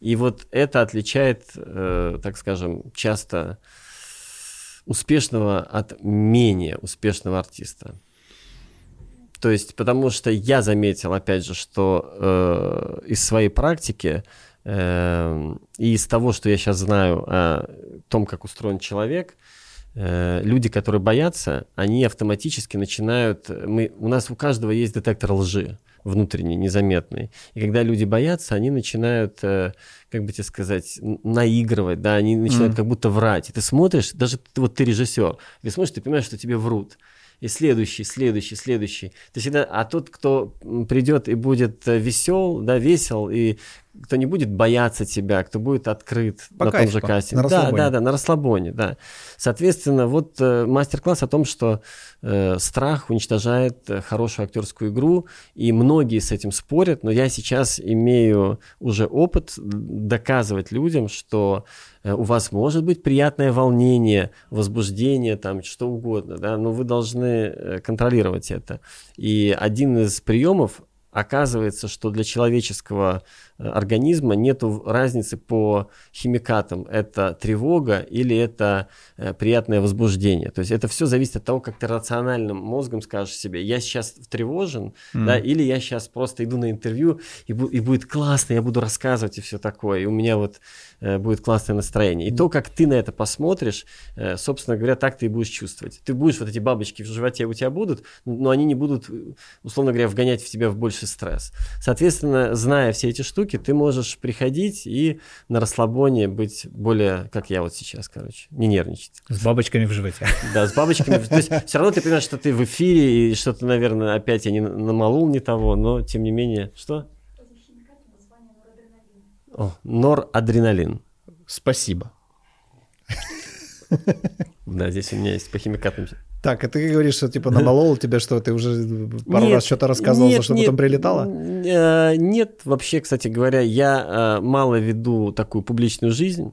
И вот это отличает, э, так скажем, часто успешного от менее успешного артиста. То есть, потому что я заметил, опять же, что э, из своей практики Эм, и из того, что я сейчас знаю о том, как устроен человек, э, люди, которые боятся, они автоматически начинают... Мы, у нас у каждого есть детектор лжи внутренний, незаметный. И когда люди боятся, они начинают, э, как бы тебе сказать, наигрывать, да, они начинают mm. как будто врать. И ты смотришь, даже вот ты режиссер, ты смотришь, ты понимаешь, что тебе врут и следующий, следующий, следующий. Ты всегда, а тот, кто придет и будет э, весел, да, весел, и кто не будет бояться тебя, кто будет открыт По на кайфу, том же кастинге. на да, расслабоне. да, да, на расслабоне, да. Соответственно, вот э, мастер-класс о том, что э, страх уничтожает э, хорошую актерскую игру, и многие с этим спорят, но я сейчас имею уже опыт доказывать людям, что э, у вас может быть приятное волнение, возбуждение, там что угодно, да, но вы должны э, контролировать это. И один из приемов оказывается, что для человеческого э, организма нет разницы по химикатам. Это тревога или это э, приятное возбуждение. То есть это все зависит от того, как ты рациональным мозгом скажешь себе, я сейчас тревожен, mm. да, или я сейчас просто иду на интервью, и, бу- и будет классно, я буду рассказывать и все такое, и у меня вот э, будет классное настроение. И mm. то, как ты на это посмотришь, э, собственно говоря, так ты и будешь чувствовать. Ты будешь, вот эти бабочки в животе у тебя будут, но они не будут, условно говоря, вгонять в тебя в больше стресс. Соответственно, зная все эти штуки, ты можешь приходить и на расслабоне быть более, как я вот сейчас, короче, не нервничать. С бабочками в животе. Да, с бабочками. То есть все равно ты понимаешь, что ты в эфире, и что-то, наверное, опять я не намолол не того, но тем не менее, что? О, норадреналин. Спасибо. Да, здесь у меня есть по химикатам. Так, а ты говоришь, что типа намолол <laughs> тебе что, ты уже пару нет, раз что-то рассказывал, нет, за что нет, потом прилетало? Э, нет, вообще, кстати говоря, я э, мало веду такую публичную жизнь.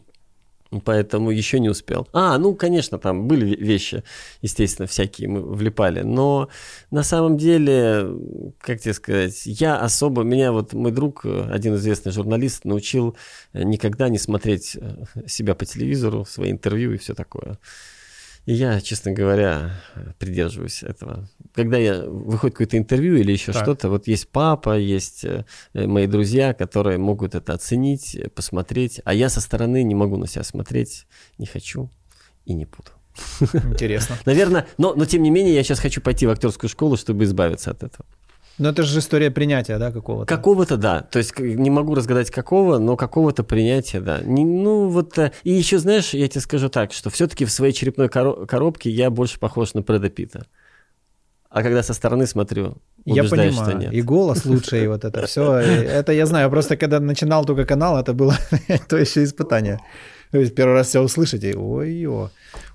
Поэтому еще не успел. А, ну, конечно, там были вещи, естественно, всякие мы влипали. Но на самом деле, как тебе сказать, я особо, меня вот мой друг, один известный журналист, научил никогда не смотреть себя по телевизору, свои интервью и все такое. И я, честно говоря, придерживаюсь этого. Когда я выходит какое-то интервью или еще что-то, вот есть папа, есть э, мои друзья, которые могут это оценить, посмотреть, а я со стороны не могу на себя смотреть, не хочу и не буду. Интересно. <laughs> Наверное, но, но тем не менее я сейчас хочу пойти в актерскую школу, чтобы избавиться от этого. Но это же история принятия, да, какого-то? Какого-то, да. То есть не могу разгадать какого, но какого-то принятия, да. Не, ну вот, э, и еще, знаешь, я тебе скажу так, что все-таки в своей черепной коробке я больше похож на Брэда Питта. А когда со стороны смотрю, я понимаю, что нет. и голос лучше, и вот это все. Это я знаю, просто когда начинал только канал, это было <laughs> то еще испытание. То есть первый раз себя услышать, и ой-ой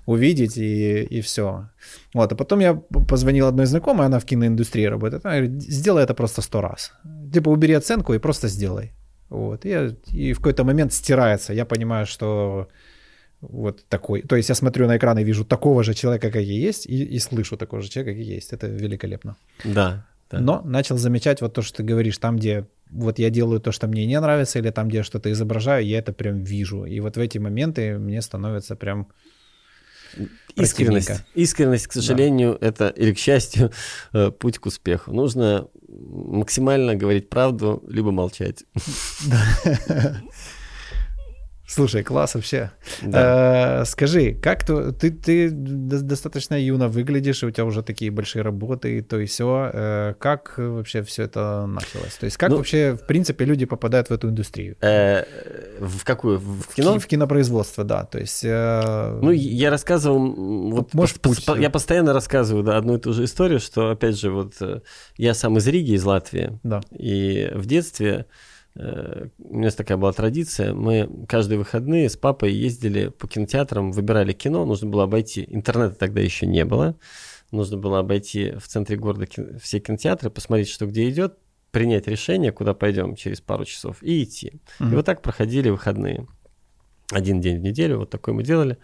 увидеть и, и все. Вот, а потом я позвонил одной знакомой, она в киноиндустрии работает, она говорит, сделай это просто сто раз. Типа убери оценку и просто сделай. Вот, и, и в какой-то момент стирается. Я понимаю, что вот такой. То есть я смотрю на экран и вижу такого же человека, как и есть, и, и слышу такого же человека, как и есть. Это великолепно. Да, да. Но начал замечать вот то, что ты говоришь, там, где вот я делаю то, что мне не нравится, или там, где я что-то изображаю, я это прям вижу. И вот в эти моменты мне становится прям Искренность. Искренность, к сожалению, да. это, или к счастью, <laughs> э, путь к успеху. Нужно максимально говорить правду, либо молчать. <laughs> Слушай, класс вообще. Да. Э, скажи, как то, ты, ты достаточно юно выглядишь, и у тебя уже такие большие работы, и то и все. Э, как вообще все это началось? То есть как ну, вообще, в принципе, люди попадают в эту индустрию? Э, в какую? В кино? В, в кинопроизводство, да. То есть... Э, ну, я рассказывал... Вот, может, по, по, я постоянно рассказываю да, одну и ту же историю, что, опять же, вот э, я сам из Риги, из Латвии, да. и в детстве у нас такая была традиция, мы каждые выходные с папой ездили по кинотеатрам, выбирали кино, нужно было обойти, интернета тогда еще не было, нужно было обойти в центре города все кинотеатры, посмотреть, что где идет, принять решение, куда пойдем через пару часов и идти. Mm-hmm. И вот так проходили выходные. Один день в неделю, вот такой мы делали.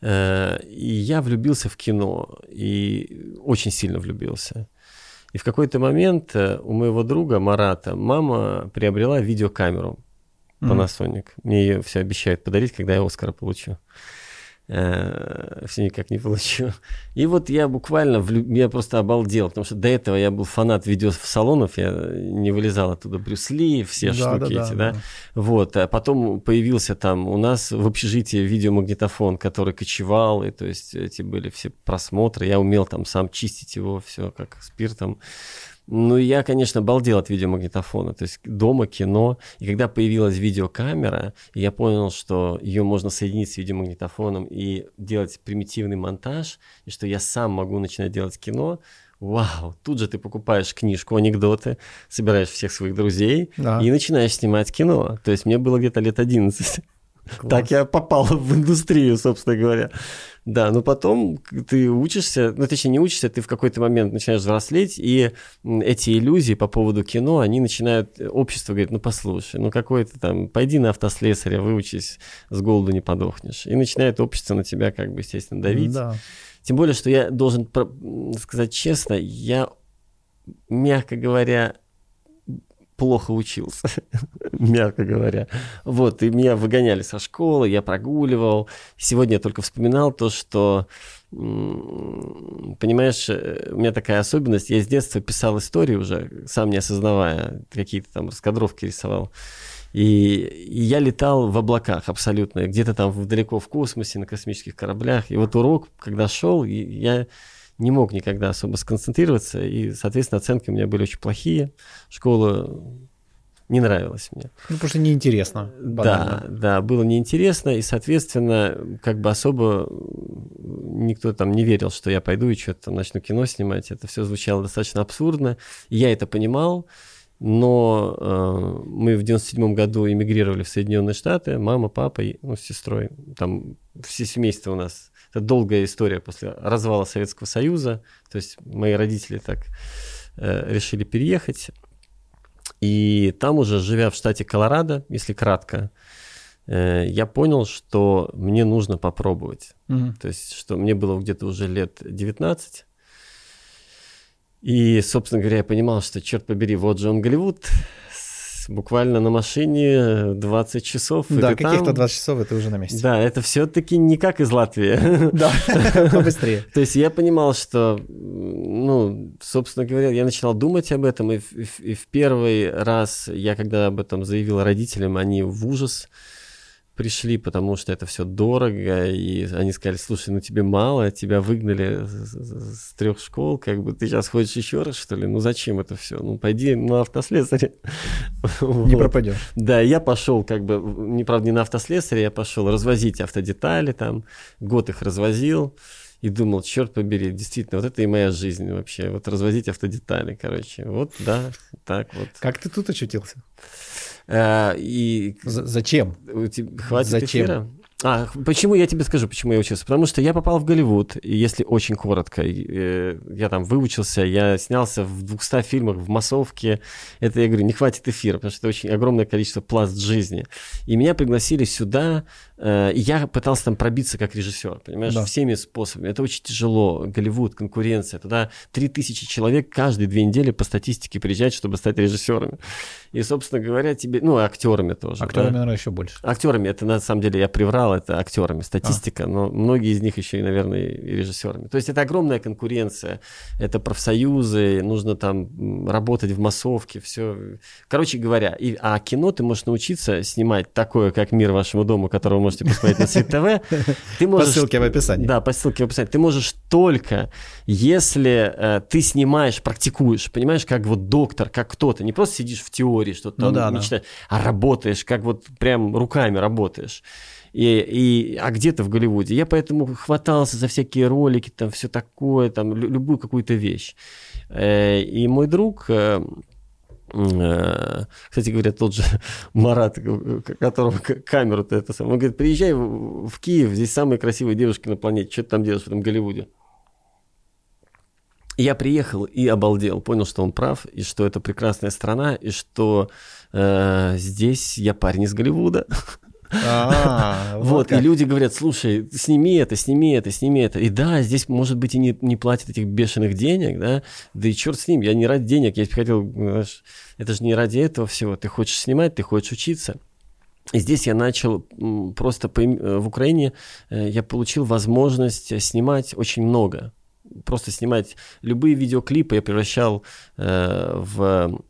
Э, и я влюбился в кино, и очень сильно влюбился. И в какой-то момент э, у моего друга Марата мама приобрела видеокамеру Panasonic. Mm. Мне ее все обещают подарить, когда я Оскара получу. Э, все никак не получу. И вот я буквально, влю... я просто обалдел, потому что до этого я был фанат видеосалонов, я не вылезал оттуда Брюс Ли, все да, штуки да, эти, да, да. Вот, а потом появился там у нас в общежитии видеомагнитофон, который кочевал, и то есть эти были все просмотры, я умел там сам чистить его, все как спиртом. Ну, я, конечно, балдел от видеомагнитофона. То есть дома кино. И когда появилась видеокамера, я понял, что ее можно соединить с видеомагнитофоном и делать примитивный монтаж, и что я сам могу начинать делать кино. Вау, тут же ты покупаешь книжку, анекдоты, собираешь всех своих друзей да. и начинаешь снимать кино. То есть мне было где-то лет 11. Класс. Так я попал в индустрию, собственно говоря. Да, но потом ты учишься, ну, точнее, не учишься, ты в какой-то момент начинаешь взрослеть, и эти иллюзии по поводу кино, они начинают, общество говорит, ну, послушай, ну, какой ты там, пойди на автослесаря, выучись, с голоду не подохнешь. И начинает общество на тебя, как бы, естественно, давить. Да. Тем более, что я должен сказать честно, я, мягко говоря, плохо учился, <laughs> мягко говоря. Вот, и меня выгоняли со школы, я прогуливал. Сегодня я только вспоминал то, что, понимаешь, э, у меня такая особенность, я с детства писал истории уже, сам не осознавая, какие-то там раскадровки рисовал. И, и я летал в облаках абсолютно, где-то там далеко в космосе, на космических кораблях. И вот урок, когда шел, я не мог никогда особо сконцентрироваться, и, соответственно, оценки у меня были очень плохие. Школа не нравилась мне. Ну, потому что неинтересно. Банально. Да, да, было неинтересно, и, соответственно, как бы особо никто там не верил, что я пойду и что-то там начну кино снимать. Это все звучало достаточно абсурдно. Я это понимал, но э, мы в 97 году эмигрировали в Соединенные Штаты, мама, папа, ну, с сестрой, там все семейство у нас это долгая история после развала Советского Союза. То есть мои родители так э, решили переехать. И там уже, живя в штате Колорадо, если кратко, э, я понял, что мне нужно попробовать. Угу. То есть, что мне было где-то уже лет 19. И, собственно говоря, я понимал, что, черт побери, вот же он Голливуд, буквально на машине 20 часов. Да, каких-то 20 часов, это уже на месте. Да, это все-таки не как из Латвии. <laughs> Да, <laughs> побыстрее. То есть я понимал, что, ну, собственно говоря, я начинал думать об этом, и в первый раз я, когда об этом заявил родителям, они в ужас пришли, потому что это все дорого, и они сказали, слушай, ну тебе мало, тебя выгнали с, с трех школ, как бы ты сейчас ходишь еще раз, что ли? Ну зачем это все? Ну пойди на автослесаре. <laughs> Не пропадешь. Да, я пошел как бы, не, правда, не на автослесаре, я пошел развозить автодетали там, год их развозил, и думал, черт побери, действительно, вот это и моя жизнь вообще, вот развозить автодетали, короче, вот, да, так вот. Как ты тут очутился? Э, и... Зачем? Хватит Зачем? эфира? А, почему я тебе скажу, почему я учился? Потому что я попал в Голливуд, и если очень коротко, э, я там выучился, я снялся в 200 фильмах в массовке. Это, я говорю, не хватит эфира, потому что это очень огромное количество пласт жизни. И меня пригласили сюда, я пытался там пробиться как режиссер, понимаешь, да. всеми способами. Это очень тяжело. Голливуд, конкуренция. Туда 3000 человек каждые две недели по статистике приезжают, чтобы стать режиссерами. И, собственно говоря, тебе, ну, актерами тоже. Актерами, да? наверное, еще больше. Актерами, это на самом деле я приврал, это актерами, статистика, а. но многие из них еще и, наверное, и режиссерами. То есть это огромная конкуренция, это профсоюзы, нужно там работать в массовке, все. Короче говоря, и, а кино ты можешь научиться снимать такое, как «Мир вашему дому», которого можете посмотреть на Свет ТВ. Ты можешь, по ссылке в описании. Да, по ссылке в описании. Ты можешь только, если э, ты снимаешь, практикуешь, понимаешь, как вот доктор, как кто-то, не просто сидишь в теории, что-то ну, да, мечтаешь, да. а работаешь, как вот прям руками работаешь и, и, а где-то в Голливуде. Я поэтому хватался за всякие ролики, там все такое, там любую какую-то вещь. Э, и мой друг, э, кстати говоря, тот же <laughs> Марат, которого камеру-то это самое, он говорит, приезжай в Киев, здесь самые красивые девушки на планете, что ты там делаешь в этом Голливуде? Я приехал и обалдел, понял, что он прав, и что это прекрасная страна, и что э, здесь я парень из Голливуда. <laughs> Вот, и люди говорят, слушай, сними это, сними это, сними это. И да, здесь, может быть, и не, платят этих бешеных денег, да, да и черт с ним, я не ради денег, я хотел, это же не ради этого всего, ты хочешь снимать, ты хочешь учиться. И здесь я начал просто по, э, в Украине э, я получил возможность снимать очень много. Просто снимать любые видеоклипы я превращал э, в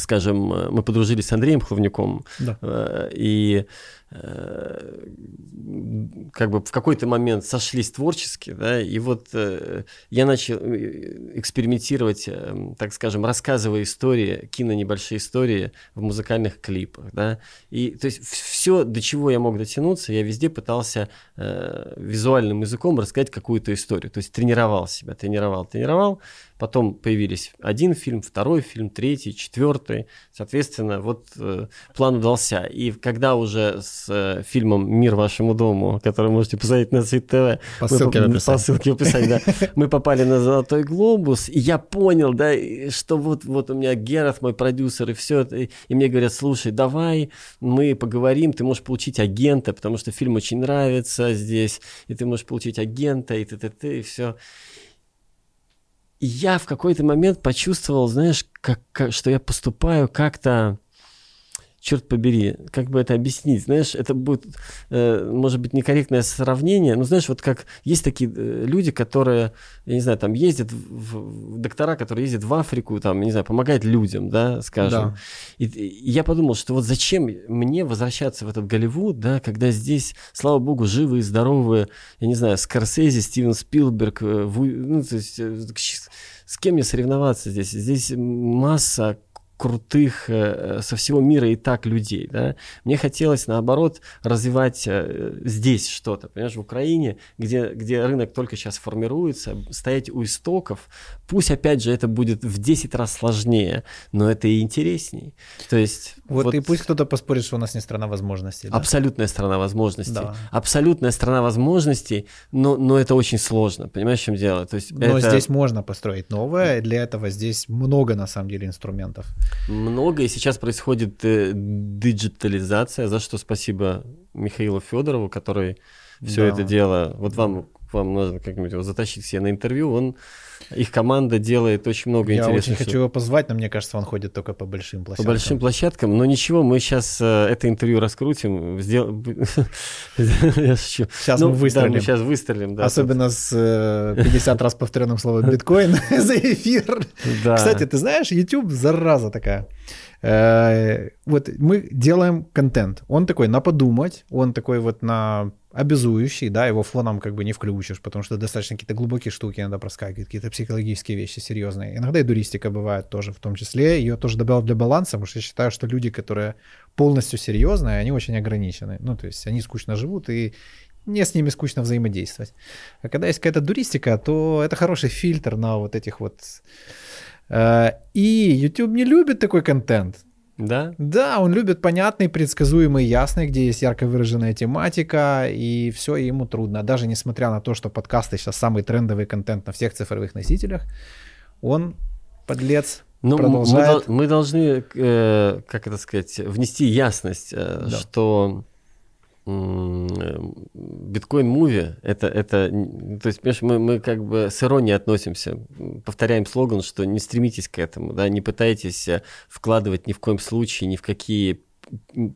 скажем, мы подружились с Андреем Хловняком, да. Э, и Э, как бы в какой-то момент сошлись творчески, да, и вот э, я начал э, экспериментировать, э, так скажем, рассказывая истории, кино небольшие истории в музыкальных клипах, да, и то есть все, до чего я мог дотянуться, я везде пытался э, визуальным языком рассказать какую-то историю, то есть тренировал себя, тренировал, тренировал, потом появились один фильм, второй фильм, третий, четвертый, соответственно, вот э, план удался, и когда уже с с фильмом «Мир вашему дому», который можете посмотреть на Цвет ТВ. По ссылке мы. По ссылке в описании, да. <laughs> Мы попали на «Золотой глобус», и я понял, да, что вот, вот у меня Герат, мой продюсер, и все это. И мне говорят, слушай, давай мы поговорим, ты можешь получить агента, потому что фильм очень нравится здесь, и ты можешь получить агента, и ты-ты-ты, и все. Я в какой-то момент почувствовал, знаешь, как, как, что я поступаю как-то черт побери, как бы это объяснить? Знаешь, это будет, э, может быть, некорректное сравнение, но знаешь, вот как есть такие э, люди, которые, я не знаю, там ездят, в, доктора, которые ездят в Африку, там, не знаю, помогают людям, да, скажем. Да. И, и я подумал, что вот зачем мне возвращаться в этот Голливуд, да, когда здесь, слава богу, живые, здоровые, я не знаю, Скорсезе, Стивен Спилберг, э, ну, то есть, с кем мне соревноваться здесь? Здесь масса крутых э, со всего мира и так людей, да. Мне хотелось, наоборот, развивать э, здесь что-то, понимаешь, в Украине, где, где рынок только сейчас формируется, стоять у истоков, пусть, опять же, это будет в 10 раз сложнее, но это и интересней. То есть... Вот, вот и пусть кто-то поспорит, что у нас не страна возможностей. Да? Абсолютная страна возможностей. Да. Абсолютная страна возможностей, но, но это очень сложно, понимаешь, в чем дело? То есть но это... здесь можно построить новое, для этого здесь много, на самом деле, инструментов много, и сейчас происходит э, диджитализация, за что спасибо Михаилу Федорову, который все да. это дело, вот вам, вам нужно как-нибудь его затащить себе на интервью, он их команда делает очень много Я интересных. Я очень хочу его позвать, но мне кажется, он ходит только по большим площадкам. По большим площадкам, но ничего, мы сейчас э, это интервью раскрутим. Сдел... <laughs> Я шучу. Сейчас ну, мы выстрелим. Да, мы сейчас выстрелим. Да, Особенно с э, 50 раз повторенным словом биткоин <laughs> за эфир. Да. Кстати, ты знаешь, YouTube зараза такая. Э, вот мы делаем контент. Он такой на подумать, он такой вот на обязующий, да, его фоном как бы не включишь, потому что достаточно какие-то глубокие штуки иногда проскакивают, какие-то психологические вещи серьезные. Иногда и дуристика бывает тоже в том числе. Ее тоже добавил для баланса, потому что я считаю, что люди, которые полностью серьезные, они очень ограничены. Ну, то есть они скучно живут, и не с ними скучно взаимодействовать. А когда есть какая-то дуристика, то это хороший фильтр на вот этих вот Э, и YouTube не любит такой контент. Да? Да, он любит понятный, предсказуемый, ясный, где есть ярко выраженная тематика, и все ему трудно. Даже несмотря на то, что подкасты сейчас самый трендовый контент на всех цифровых носителях, он, подлец, ну, продолжает... Мы, мы должны, э, как это сказать, внести ясность, э, да. что биткоин муви это это то есть понимаешь, мы мы как бы с иронией относимся повторяем слоган что не стремитесь к этому да не пытайтесь э, вкладывать ни в коем случае ни в какие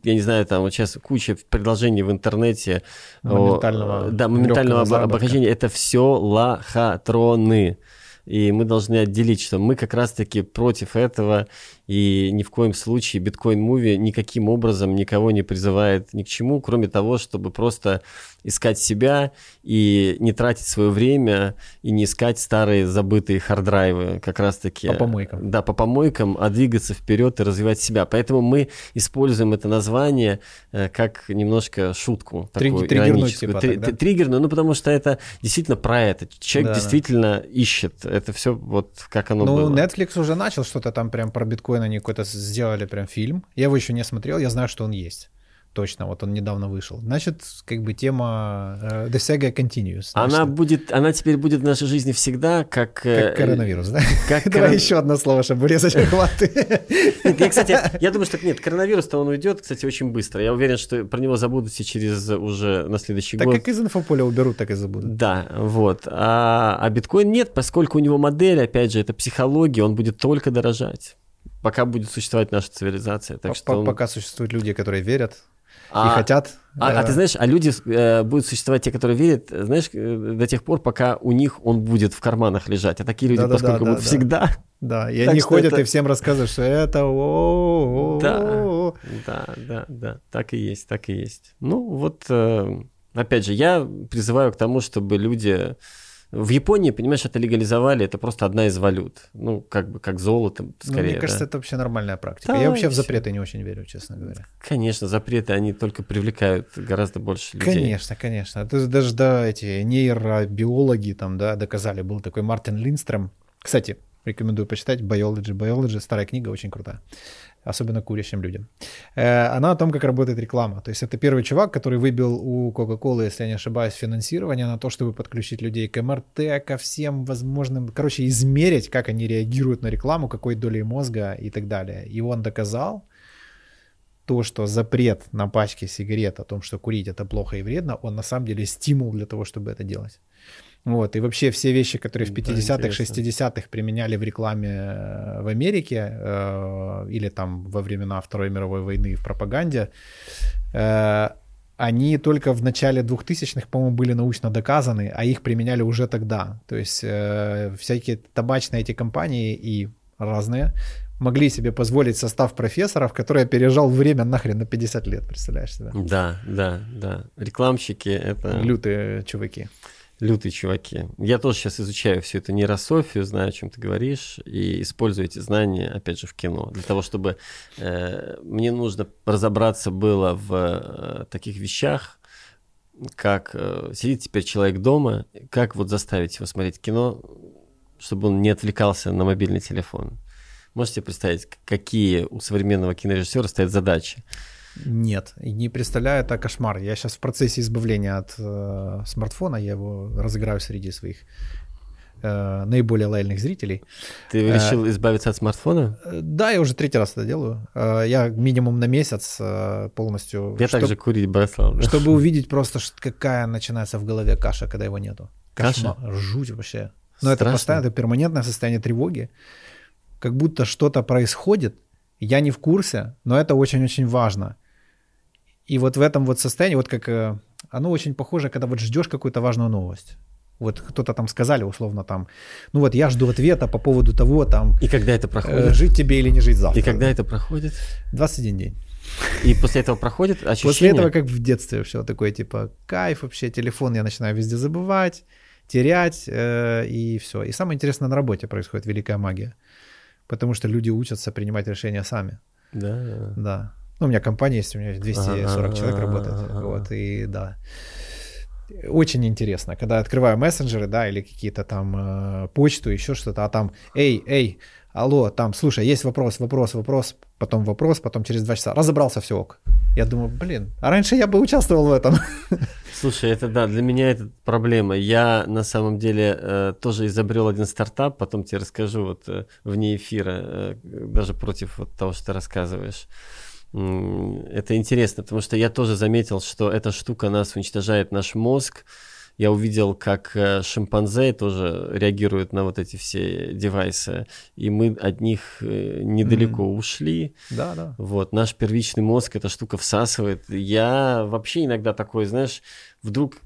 я не знаю, там вот сейчас куча предложений в интернете. Моментального. О, да, моментального обогащения. Это все лохотроны. И мы должны отделить, что мы как раз-таки против этого и ни в коем случае биткоин муви никаким образом никого не призывает ни к чему, кроме того, чтобы просто искать себя и не тратить свое время и не искать старые забытые харддрайвы как раз-таки. По помойкам. Да, по помойкам, а двигаться вперед и развивать себя. Поэтому мы используем это название э, как немножко шутку. Такую Триггерную типа Три, так, Триггерную, ну потому что это действительно про это. Человек да, действительно да. ищет. Это все вот как оно ну, было. Ну, Netflix уже начал что-то там прям про биткоин биткоин они какой-то сделали прям фильм. Я его еще не смотрел, я знаю, что он есть. Точно, вот он недавно вышел. Значит, как бы тема uh, The Saga Continues. Значит, она будет, она теперь будет в нашей жизни всегда как... Э, как коронавирус, да? Как <laughs> Давай еще одно слово, чтобы урезать <laughs> охваты. Я, кстати, я думаю, что нет, коронавирус-то он уйдет, кстати, очень быстро. Я уверен, что про него забудут все через уже на следующий так год. Так как из инфополя уберут, так и забудут. Да, вот. А, а биткоин нет, поскольку у него модель, опять же, это психология, он будет только дорожать пока будет существовать наша цивилизация. Так что. Пока существуют люди, которые верят. а, и хотят... А, э... а ты знаешь, а люди э, будут существовать те, которые верят, знаешь, э, до тех пор, пока у них он будет в карманах лежать. А такие люди, да, поскольку да, да, будут да, всегда... Да, и они ходят это... и всем рассказывают, что это... Да, да, да, да, так и есть, так и есть. Ну вот, э, опять же, я призываю к тому, чтобы люди в Японии, понимаешь, это легализовали, это просто одна из валют. Ну, как бы как золото, скорее. Ну, мне кажется, да? это вообще нормальная практика. Да, Я вообще в запреты не очень верю, честно говоря. Конечно, запреты, они только привлекают гораздо больше людей. Конечно, конечно. Даже да, эти нейробиологи там, да, доказали. Был такой Мартин Линдстром. Кстати, рекомендую почитать Biology. Biology, старая книга, очень крутая особенно курящим людям. Э, она о том, как работает реклама. То есть это первый чувак, который выбил у Coca-Cola, если я не ошибаюсь, финансирование на то, чтобы подключить людей к МРТ, ко всем возможным, короче, измерить, как они реагируют на рекламу, какой долей мозга и так далее. И он доказал, то, что запрет на пачке сигарет о том, что курить это плохо и вредно, он на самом деле стимул для того, чтобы это делать. Вот, и вообще все вещи, которые в 50-х, 60-х применяли в рекламе э, в Америке э, или там во времена Второй мировой войны в пропаганде, э, они только в начале 2000-х, по-моему, были научно доказаны, а их применяли уже тогда. То есть э, всякие табачные эти компании и разные могли себе позволить состав профессоров, который опережал время нахрен на 50 лет, представляешь себе? Да, да, да. Рекламщики — это... Лютые чуваки. Лютые чуваки. Я тоже сейчас изучаю всю эту нейрософию, знаю, о чем ты говоришь, и использую эти знания, опять же, в кино. Для того, чтобы э, мне нужно разобраться было в э, таких вещах, как э, сидит теперь человек дома, как вот заставить его смотреть кино, чтобы он не отвлекался на мобильный телефон. Можете представить, какие у современного кинорежиссера стоят задачи? Нет, не представляю, это кошмар. Я сейчас в процессе избавления от э, смартфона, я его разыграю среди своих э, наиболее лояльных зрителей. Ты э, решил э, избавиться от смартфона? Да, я уже третий раз это делаю. Э, я минимум на месяц э, полностью. Я чтоб, также курить бросал. Да? Чтобы <laughs> увидеть просто, какая начинается в голове каша, когда его нету. Каша? Жуть вообще. Но Страшно. это постоянно, это перманентное состояние тревоги. Как будто что-то происходит, я не в курсе, но это очень-очень важно. И вот в этом вот состоянии, вот как э, оно очень похоже, когда вот ждешь какую-то важную новость. Вот кто-то там сказали условно там, ну вот я жду ответа по поводу того там. И когда это проходит? Э, жить тебе или не жить завтра. И когда это проходит? 21 день. И после этого проходит ощущение? После этого как в детстве все такое типа кайф вообще, телефон я начинаю везде забывать, терять э, и все. И самое интересное на работе происходит великая магия, потому что люди учатся принимать решения сами. Да. Да. Ну, у меня компания есть, у меня 240 человек работает. Вот, и да. Очень интересно, когда открываю мессенджеры, да, или какие-то там э, почту, еще что-то, а там, эй, эй, алло, там, слушай, есть вопрос, вопрос, вопрос, потом вопрос, потом через два часа, разобрался, все ок. Я думаю, блин, а раньше я бы участвовал в этом. <laughs> Слушай, это да, для меня это проблема. Я на самом деле э, тоже изобрел один стартап, потом тебе расскажу вот э, вне эфира, э, даже против вот того, что ты рассказываешь. Это интересно, потому что я тоже заметил, что эта штука нас уничтожает наш мозг. Я увидел, как э, шимпанзе тоже реагируют на вот эти все девайсы, и мы от них э, недалеко mm. ушли. Да, да. Вот наш первичный мозг эта штука всасывает. Я вообще иногда такой, знаешь, вдруг,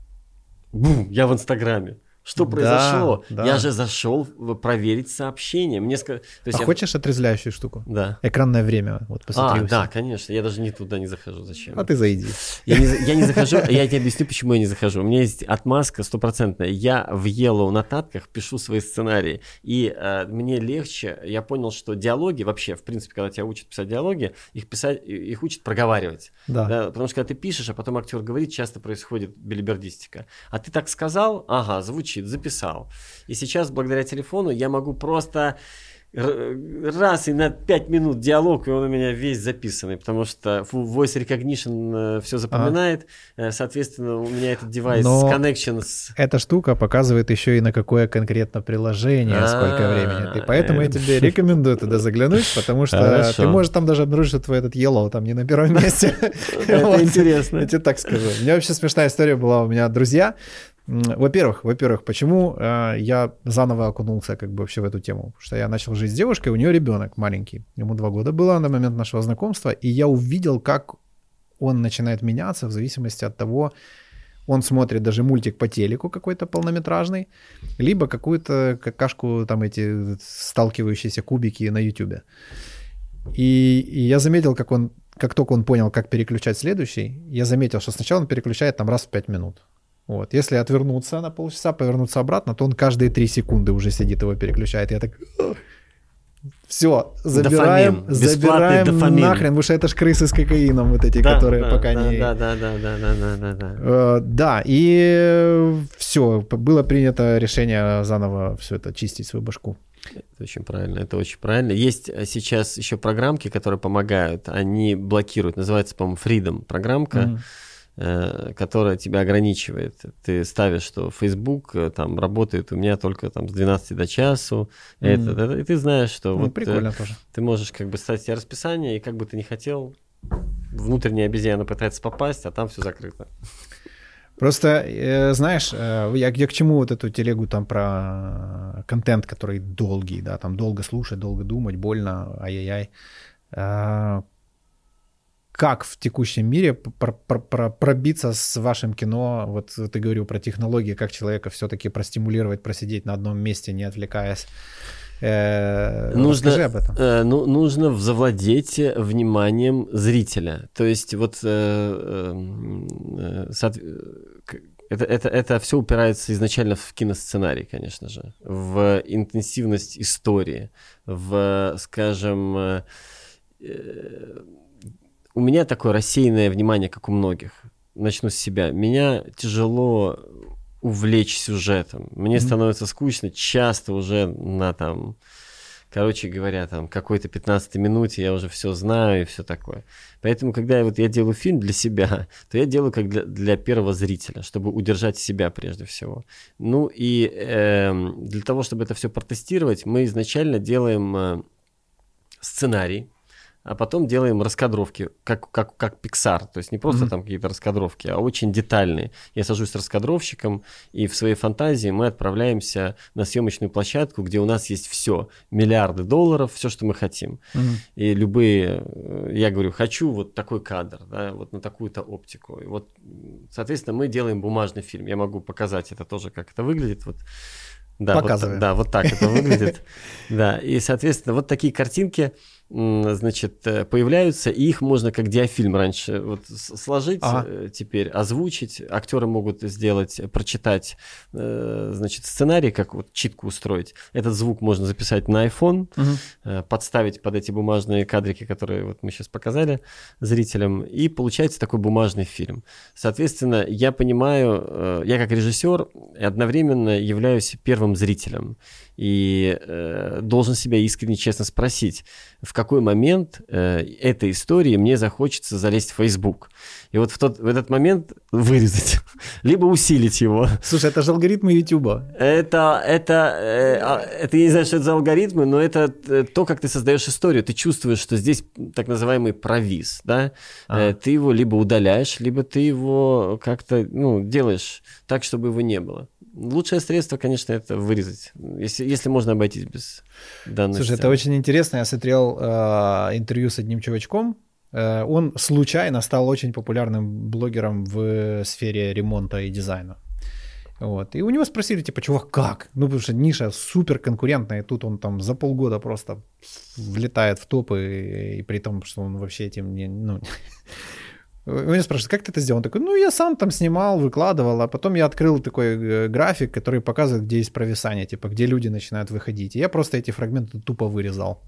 бум, я в Инстаграме. Что произошло? Да, да. Я же зашел проверить сообщение. Мне ск... То есть а я... хочешь отрезвляющую штуку? Да. Экранное время. Вот посмотри. А, да, конечно. Я даже не туда не захожу. Зачем? А ты зайди. Я не, я не захожу, я тебе объясню, почему я не захожу. У меня есть отмазка стопроцентная. Я в Yellow нотатках пишу свои сценарии. И э, мне легче, я понял, что диалоги вообще, в принципе, когда тебя учат писать диалоги, их писать, их учат проговаривать. Да. да. Потому что когда ты пишешь, а потом актер говорит, часто происходит билибердистика. А ты так сказал, ага, звучит звучит, записал. И сейчас, благодаря телефону, я могу просто раз и на 5 минут диалог, и он у меня весь записанный, потому что Voice Recognition э, все запоминает, ага. Э, соответственно, у меня этот девайс Но connection с... эта штука показывает еще и на какое конкретно приложение, А-а-а. сколько времени. И поэтому я тебе рекомендую туда заглянуть, потому что Хорошо. ты можешь там даже обнаружить, что твой этот Yellow там не на первом <laughs> месте. Это интересно. Я тебе так скажу. У меня вообще смешная история была. У меня друзья, во-первых, во-первых, почему э, я заново окунулся как бы вообще в эту тему? Потому что я начал жить с девушкой, у нее ребенок маленький, ему два года было на момент нашего знакомства, и я увидел, как он начинает меняться в зависимости от того, он смотрит даже мультик по телеку какой-то полнометражный, либо какую-то какашку, там эти сталкивающиеся кубики на YouTube. И, и я заметил, как он, как только он понял, как переключать следующий, я заметил, что сначала он переключает там раз в 5 минут. Вот. Если отвернуться на полчаса, повернуться обратно, то он каждые 3 секунды уже сидит его переключает. Я так... Все, забираем, дофамин. забираем дофамин. нахрен, потому что это ж крысы с кокаином вот эти, да, которые да, пока да, не... Да, да, да, да, да, да, да, да. Э, да, и все, было принято решение заново все это чистить свою башку. Это очень правильно, это очень правильно. Есть э, сейчас еще программки, которые помогают, они блокируют, называется, по-моему, Freedom программка. Mm-hmm которая тебя ограничивает. Ты ставишь, что Facebook э, там работает у меня только там с 12 до часу, mm-hmm. это, это, и ты знаешь, что ну, вот прикольно ты, тоже. ты можешь как бы ставить себе расписание, и как бы ты не хотел, внутренняя обезьяна пытается попасть, а там все закрыто. Просто, э, знаешь, э, я, я к чему вот эту телегу там про контент, который долгий, да, там долго слушать, долго думать, больно, ай-яй-яй. Э, как в текущем мире пр- пр- пр- пробиться с вашим кино, вот ты говорил про технологии, как человека все-таки простимулировать, просидеть на одном месте, не отвлекаясь. Э, нужно, об этом. Э, ну, нужно завладеть вниманием зрителя. То есть вот э, это, это, это все упирается изначально в киносценарий, конечно же, в интенсивность истории, в, скажем, у меня такое рассеянное внимание, как у многих. Начну с себя. Меня тяжело увлечь сюжетом. Мне mm-hmm. становится скучно часто уже на там, короче говоря, там какой-то 15 минуте я уже все знаю и все такое. Поэтому, когда я, вот, я делаю фильм для себя, <laughs> то я делаю как для, для первого зрителя, чтобы удержать себя прежде всего. Ну и э, для того, чтобы это все протестировать, мы изначально делаем э, сценарий, а потом делаем раскадровки, как, как, как Pixar. То есть не просто mm-hmm. там какие-то раскадровки, а очень детальные. Я сажусь с раскадровщиком, и в своей фантазии мы отправляемся на съемочную площадку, где у нас есть все. Миллиарды долларов, все, что мы хотим. Mm-hmm. И любые... Э, я говорю, хочу вот такой кадр, да, вот на такую-то оптику. И вот, соответственно, мы делаем бумажный фильм. Я могу показать это тоже, как это выглядит. Вот да, Показываем. Вот, да, вот так это выглядит. <laughs> Да, и, соответственно, вот такие картинки значит, э, появляются, и их можно как диафильм раньше вот сложить, ага. Э, теперь озвучить. Актеры могут сделать, прочитать, э, значит, сценарий, как вот читку устроить. Этот звук можно записать на iPhone, угу. подставить под эти бумажные кадрики, которые вот мы сейчас показали зрителям, и получается такой бумажный фильм. Соответственно, я понимаю, я как режиссер одновременно являюсь первым зрителем и должен себя искренне честно спросить, в какой момент э, этой истории мне захочется залезть в Facebook. И вот в, тот, в этот момент вырезать, <laughs> либо усилить его. Слушай, это же алгоритмы YouTube. Это, это, э, а, это я не знаю, что это за алгоритмы, но это э, то, как ты создаешь историю. Ты чувствуешь, что здесь так называемый провис, да? А. Э, ты его либо удаляешь, либо ты его как-то, ну, делаешь так, чтобы его не было. Лучшее средство, конечно, это вырезать, если, если можно обойтись без данной Слушай, сцены. это очень интересно. Я смотрел э, интервью с одним чувачком. Э, он случайно стал очень популярным блогером в сфере ремонта и дизайна. Вот. И у него спросили, типа, чувак, как? Ну, потому что ниша супер конкурентная, и тут он там за полгода просто влетает в топы, и, и при том, что он вообще этим не... Ну, <laughs> меня спрашивают, как ты это сделал? Он такой, ну, я сам там снимал, выкладывал, а потом я открыл такой э, график, который показывает, где есть провисание, типа, где люди начинают выходить. И я просто эти фрагменты тупо вырезал.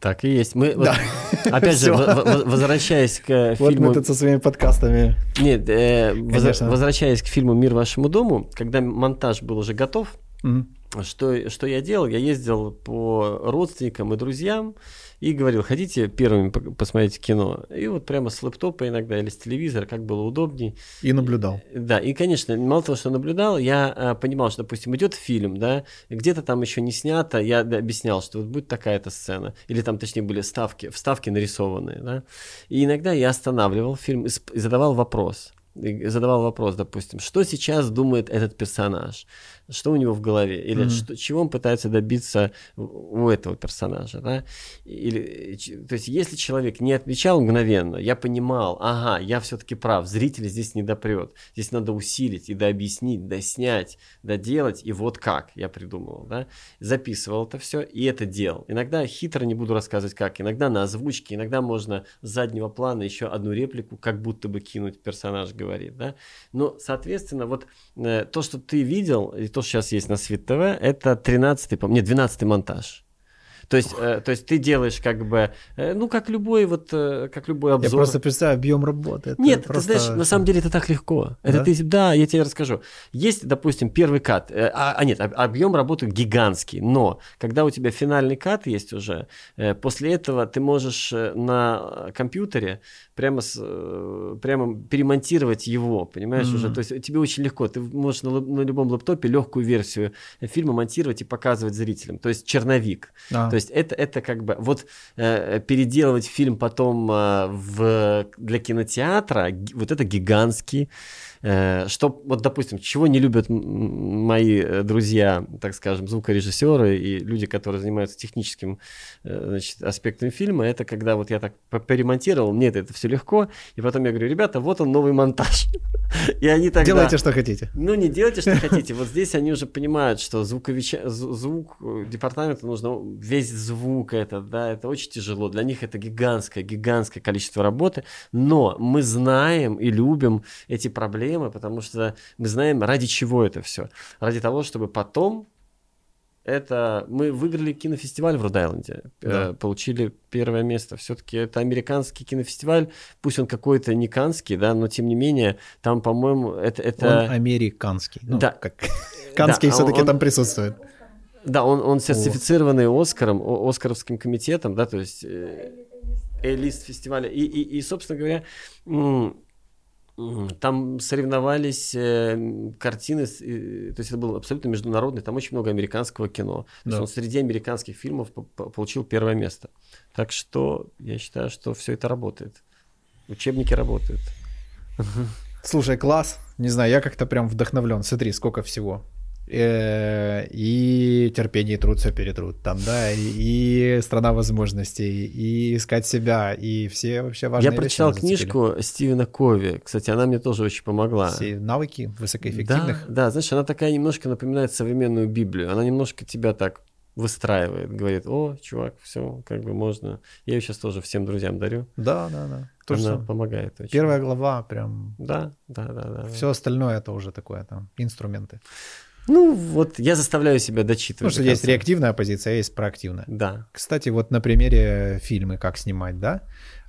Так и есть. Мы, да. вот, <laughs> опять же, возвращаясь к фильму... Вот мы тут со своими подкастами. Нет, э, возвращаясь к фильму «Мир вашему дому», когда монтаж был уже готов, угу. что, что я делал? Я ездил по родственникам и друзьям, и говорил, хотите первыми посмотреть кино? И вот прямо с лэптопа иногда или с телевизора, как было удобней. И наблюдал. Да, и, конечно, мало того, что наблюдал, я а, понимал, что, допустим, идет фильм, да, где-то там еще не снято, я объяснял, что вот будет такая-то сцена, или там, точнее, были вставки, вставки нарисованные, да, и иногда я останавливал фильм и задавал вопрос, задавал вопрос, допустим, что сейчас думает этот персонаж, что у него в голове, или mm-hmm. что, чего он пытается добиться у этого персонажа, да? Или, то есть, если человек не отвечал мгновенно, я понимал, ага, я все-таки прав, зритель здесь не допрет, здесь надо усилить и дообъяснить, доснять, доделать, и вот как я придумывал, да? Записывал это все и это делал. Иногда хитро не буду рассказывать как, иногда на озвучке, иногда можно с заднего плана еще одну реплику, как будто бы кинуть персонаж говорит, да? Но, соответственно, вот э, то, что ты видел, и то, что сейчас есть на Свит ТВ, это 13-й, нет, 12-й монтаж. То есть, э, то есть ты делаешь как бы, э, ну, как любой вот, э, как любой обзор. Я просто представляю объем работы. Это Нет, просто... ты знаешь, на самом деле это так легко. Это да? ты, да, я тебе расскажу. Есть, допустим, первый кат, э, а, а нет, объем работы гигантский, но когда у тебя финальный кат есть уже, э, после этого ты можешь э, на компьютере прямо, с, э, прямо перемонтировать его, понимаешь, mm-hmm. уже. То есть тебе очень легко. Ты можешь на, на любом лэптопе легкую версию фильма монтировать и показывать зрителям. То есть черновик. Ah. То есть это, это как бы... Вот э, переделывать фильм потом э, в, для кинотеатра, вот это гигантский что, вот, допустим, чего не любят мои э, друзья, так скажем, звукорежиссеры и люди, которые занимаются техническим э, значит, аспектом фильма, это когда вот я так поремонтировал, мне это, это все легко, и потом я говорю, ребята, вот он новый монтаж. <laughs> И они тогда... Делайте, что хотите. Ну, не делайте, что хотите. Вот здесь они уже понимают, что звукович... звук департамента нужно весь звук это, да, это очень тяжело. Для них это гигантское, гигантское количество работы, но мы знаем и любим эти проблемы, проблемы, потому что мы знаем, ради чего это все. Ради того, чтобы потом это мы выиграли кинофестиваль в Род-Айленде, да. э, получили первое место. Все-таки это американский кинофестиваль, пусть он какой-то не канский, да, но тем не менее там, по-моему, это это он американский, ну, да, как <laughs> канский да, все-таки там присутствует. Да, он он сертифицированный Оскаром, Оскаровским комитетом, да, то есть э, лист фестиваля и, и и собственно говоря там соревновались э, картины, э, то есть это был абсолютно международный, там очень много американского кино. То да. есть он среди американских фильмов получил первое место. Так что я считаю, что все это работает. Учебники работают. Слушай, класс. Не знаю, я как-то прям вдохновлен. Смотри, сколько всего. Э, и терпение и труд все перетрут там, да, и, страна возможностей, и искать себя, и все вообще важные Я прочитал книжку Стивена Кови, кстати, она мне тоже очень помогла. Все навыки высокоэффективных. Да, да, знаешь, она такая немножко напоминает современную Библию, она немножко тебя так выстраивает, говорит, о, чувак, все, как бы можно. Я ее сейчас тоже всем друзьям дарю. Да, да, да. То, Она помогает очень. Первая глава прям. Да, да, да, да. Все остальное это уже такое там инструменты. Ну, вот я заставляю себя дочитывать. Потому что есть реактивная позиция, а есть проактивная. Да. Кстати, вот на примере фильмы «Как снимать», да?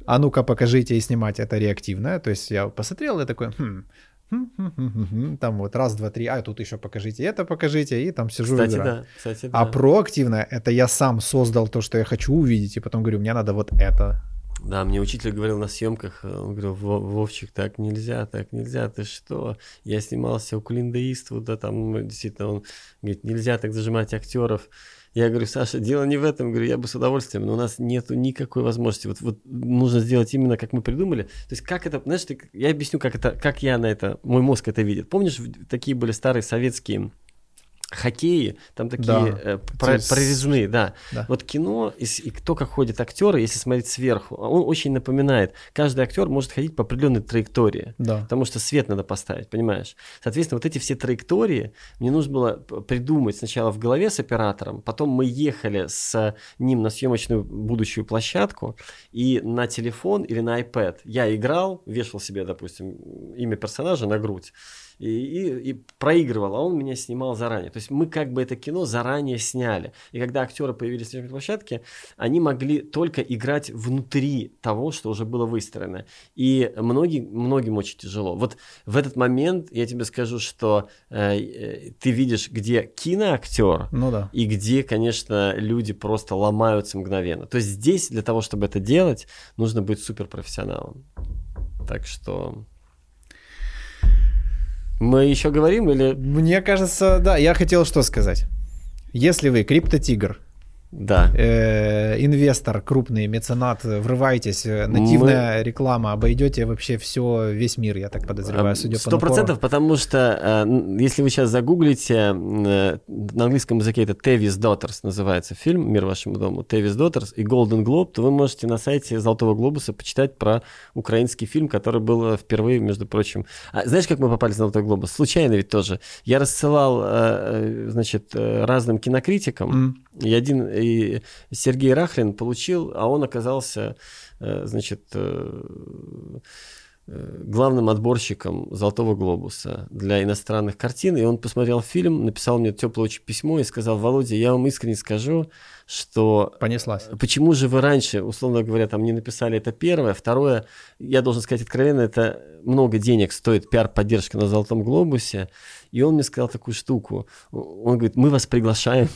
А ну-ка покажите и снимать это реактивное. То есть я посмотрел и такой, хм, хм, хм, хм, там вот раз, два, три, а тут еще покажите это, покажите, и там сижу кстати, Да, кстати, да. А проактивное — это я сам создал то, что я хочу увидеть, и потом говорю, мне надо вот это, да, мне учитель говорил на съемках, э, он говорил, Вовчик, так нельзя, так нельзя, ты что? Я снимался у Клинда Иствуда, там действительно он говорит, нельзя так зажимать актеров. Я говорю, Саша, дело не в этом, говорю, я бы с удовольствием, но у нас нет никакой возможности. Вот, вот нужно сделать именно, как мы придумали. То есть, как это, знаешь, ты, я объясню, как это, как я на это, мой мозг это видит. Помнишь, такие были старые советские хоккее, там такие да. э, про, есть... прорезные, да. да. Вот кино, и, и кто как ходят актеры, если смотреть сверху, он очень напоминает. Каждый актер может ходить по определенной траектории, да. потому что свет надо поставить, понимаешь? Соответственно, вот эти все траектории мне нужно было придумать сначала в голове с оператором, потом мы ехали с ним на съемочную будущую площадку, и на телефон или на iPad я играл, вешал себе, допустим, имя персонажа на грудь, и, и, и проигрывал, а он меня снимал заранее. То есть мы как бы это кино заранее сняли. И когда актеры появились на площадке, они могли только играть внутри того, что уже было выстроено. И многим, многим очень тяжело. Вот в этот момент я тебе скажу, что э, э, ты видишь, где киноактер, ну да. и где, конечно, люди просто ломаются мгновенно. То есть здесь для того, чтобы это делать, нужно быть суперпрофессионалом. Так что мы еще говорим или... Мне кажется, да, я хотел что сказать. Если вы криптотигр, Да. Э, инвестор, крупный меценат, врывайтесь, э, нативная Мы... реклама, обойдете вообще все, весь мир, я так подозреваю, судя Сто процентов, потому что э, если вы сейчас загуглите, на английском языке это Тевис Daughters называется фильм «Мир вашему дому», Тевис Daughters и Golden Globe, то вы можете на сайте Золотого Глобуса почитать про украинский фильм, который был впервые, между прочим. А знаешь, как мы попали в Золотой Глобус? Случайно ведь тоже. Я рассылал, значит, разным кинокритикам, mm. и один и Сергей Рахлин получил, а он оказался, э, значит, э, э, главным отборщиком «Золотого глобуса» для иностранных картин. И он посмотрел фильм, написал мне теплое очень письмо и сказал, Володя, я вам искренне скажу, что... Понеслась. Почему же вы раньше, условно говоря, там не написали это первое, второе, я должен сказать откровенно, это много денег стоит пиар-поддержка на «Золотом глобусе». И он мне сказал такую штуку. Он говорит, мы вас приглашаем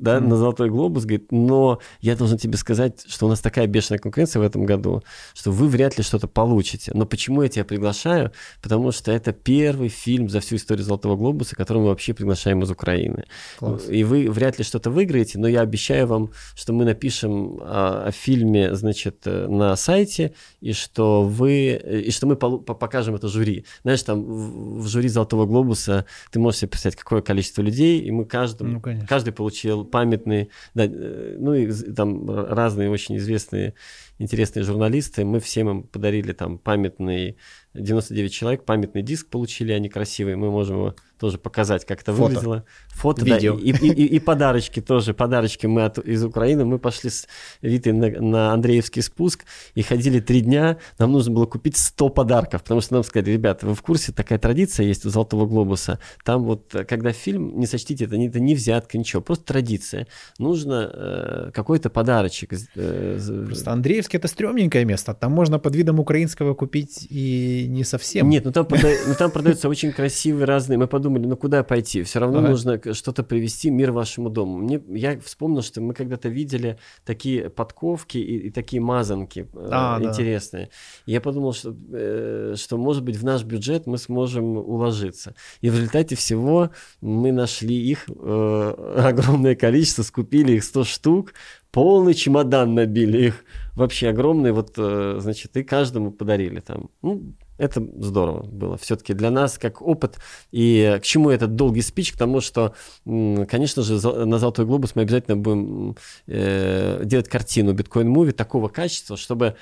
да, mm. на Золотой глобус, говорит, но я должен тебе сказать, что у нас такая бешеная конкуренция в этом году, что вы вряд ли что-то получите. Но почему я тебя приглашаю? Потому что это первый фильм за всю историю Золотого глобуса, который мы вообще приглашаем из Украины. Класс. И вы вряд ли что-то выиграете, но я обещаю вам, что мы напишем о, о фильме, значит, на сайте, и что вы, и что мы покажем это жюри. Знаешь, там в, в жюри Золотого глобуса ты можешь себе представить, какое количество людей, и мы каждому, ну, каждый получил памятные, да, э, ну и там разные очень известные интересные журналисты. Мы всем им подарили там памятный 99 человек, памятный диск получили, они красивые. Мы можем его тоже показать, как это Фото. выглядело. Фото, Видео. да, и, и, и, и подарочки тоже. Подарочки мы от, из Украины. Мы пошли с Витой на, на Андреевский спуск и ходили три дня. Нам нужно было купить 100 подарков, потому что нам сказали, ребята, вы в курсе, такая традиция есть у Золотого Глобуса. Там вот, когда фильм, не сочтите, это не, это не взятка, ничего, просто традиция. Нужно э, какой-то подарочек. Э, просто Андреевский это стрёмненькое место. Там можно под видом украинского купить и не совсем. Нет, ну там, прода... ну, там продаются очень красивые разные. Мы подумали, ну куда пойти? Все равно ага. нужно что-то привести мир вашему дому. Мне, я вспомнил, что мы когда-то видели такие подковки и, и такие мазанки э, а, э, интересные. Да. я подумал, что, э, что, может быть, в наш бюджет мы сможем уложиться. И в результате всего мы нашли их э, <laughs> огромное количество, скупили их 100 штук, полный чемодан набили их, вообще огромный, вот, э, значит, и каждому подарили там. Ну, это здорово было все-таки для нас как опыт. И к чему этот долгий спич? К тому, что, конечно же, на «Золотой глобус» мы обязательно будем э, делать картину биткоин-муви такого качества, чтобы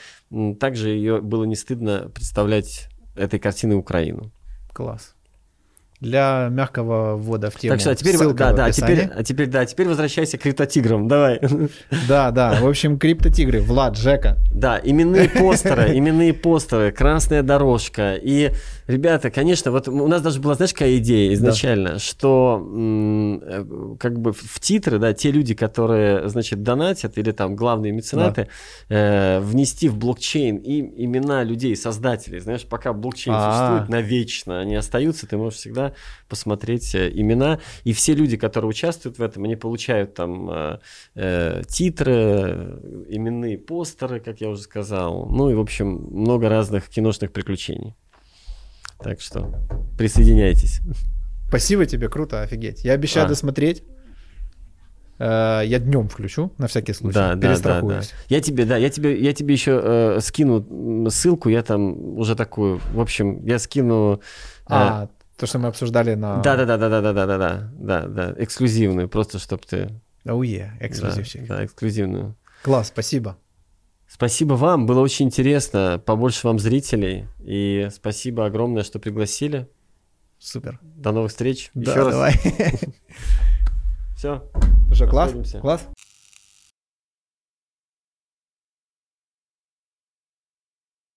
также ее было не стыдно представлять этой картиной Украину. Класс для мягкого ввода в тему. Так что, а теперь, да, да, теперь, а теперь, да, теперь возвращайся к криптотиграм, давай. <laughs> Да, да, в общем, криптотигры, Влад, Жека. Да, именные постеры, <laughs> именные постеры, красная дорожка. И, ребята, конечно, вот у нас даже была, знаешь, какая идея изначально, да. что э, как бы в титры, да, те люди, которые, значит, донатят или там главные меценаты, да. э, внести в блокчейн и имена людей, создателей, знаешь, пока блокчейн А-а-а. существует навечно, они остаются, ты можешь всегда посмотреть э, имена. И все люди, которые участвуют в этом, они получают там э, э, титры, именные постеры, как я уже сказал. Ну и, в общем, много разных киношных приключений. Так что присоединяйтесь. Спасибо тебе, круто, офигеть. Я обещаю а. досмотреть. Э, я днем включу, на всякий случай. Да, да, да, да. Я тебе, да, я тебе, я тебе еще э, скину ссылку, я там уже такую, в общем, я скину. Э, а, то, что мы обсуждали на... Да-да-да-да-да-да-да-да, да да эксклюзивную, просто чтобы ты... Oh yeah, эксклюзивчик. Да, да, эксклюзивную. Класс, спасибо. Спасибо вам, было очень интересно, побольше вам зрителей, и спасибо огромное, что пригласили. Супер. До новых встреч. Да, Еще раз. Давай. <laughs> Все. Уже класс? Класс?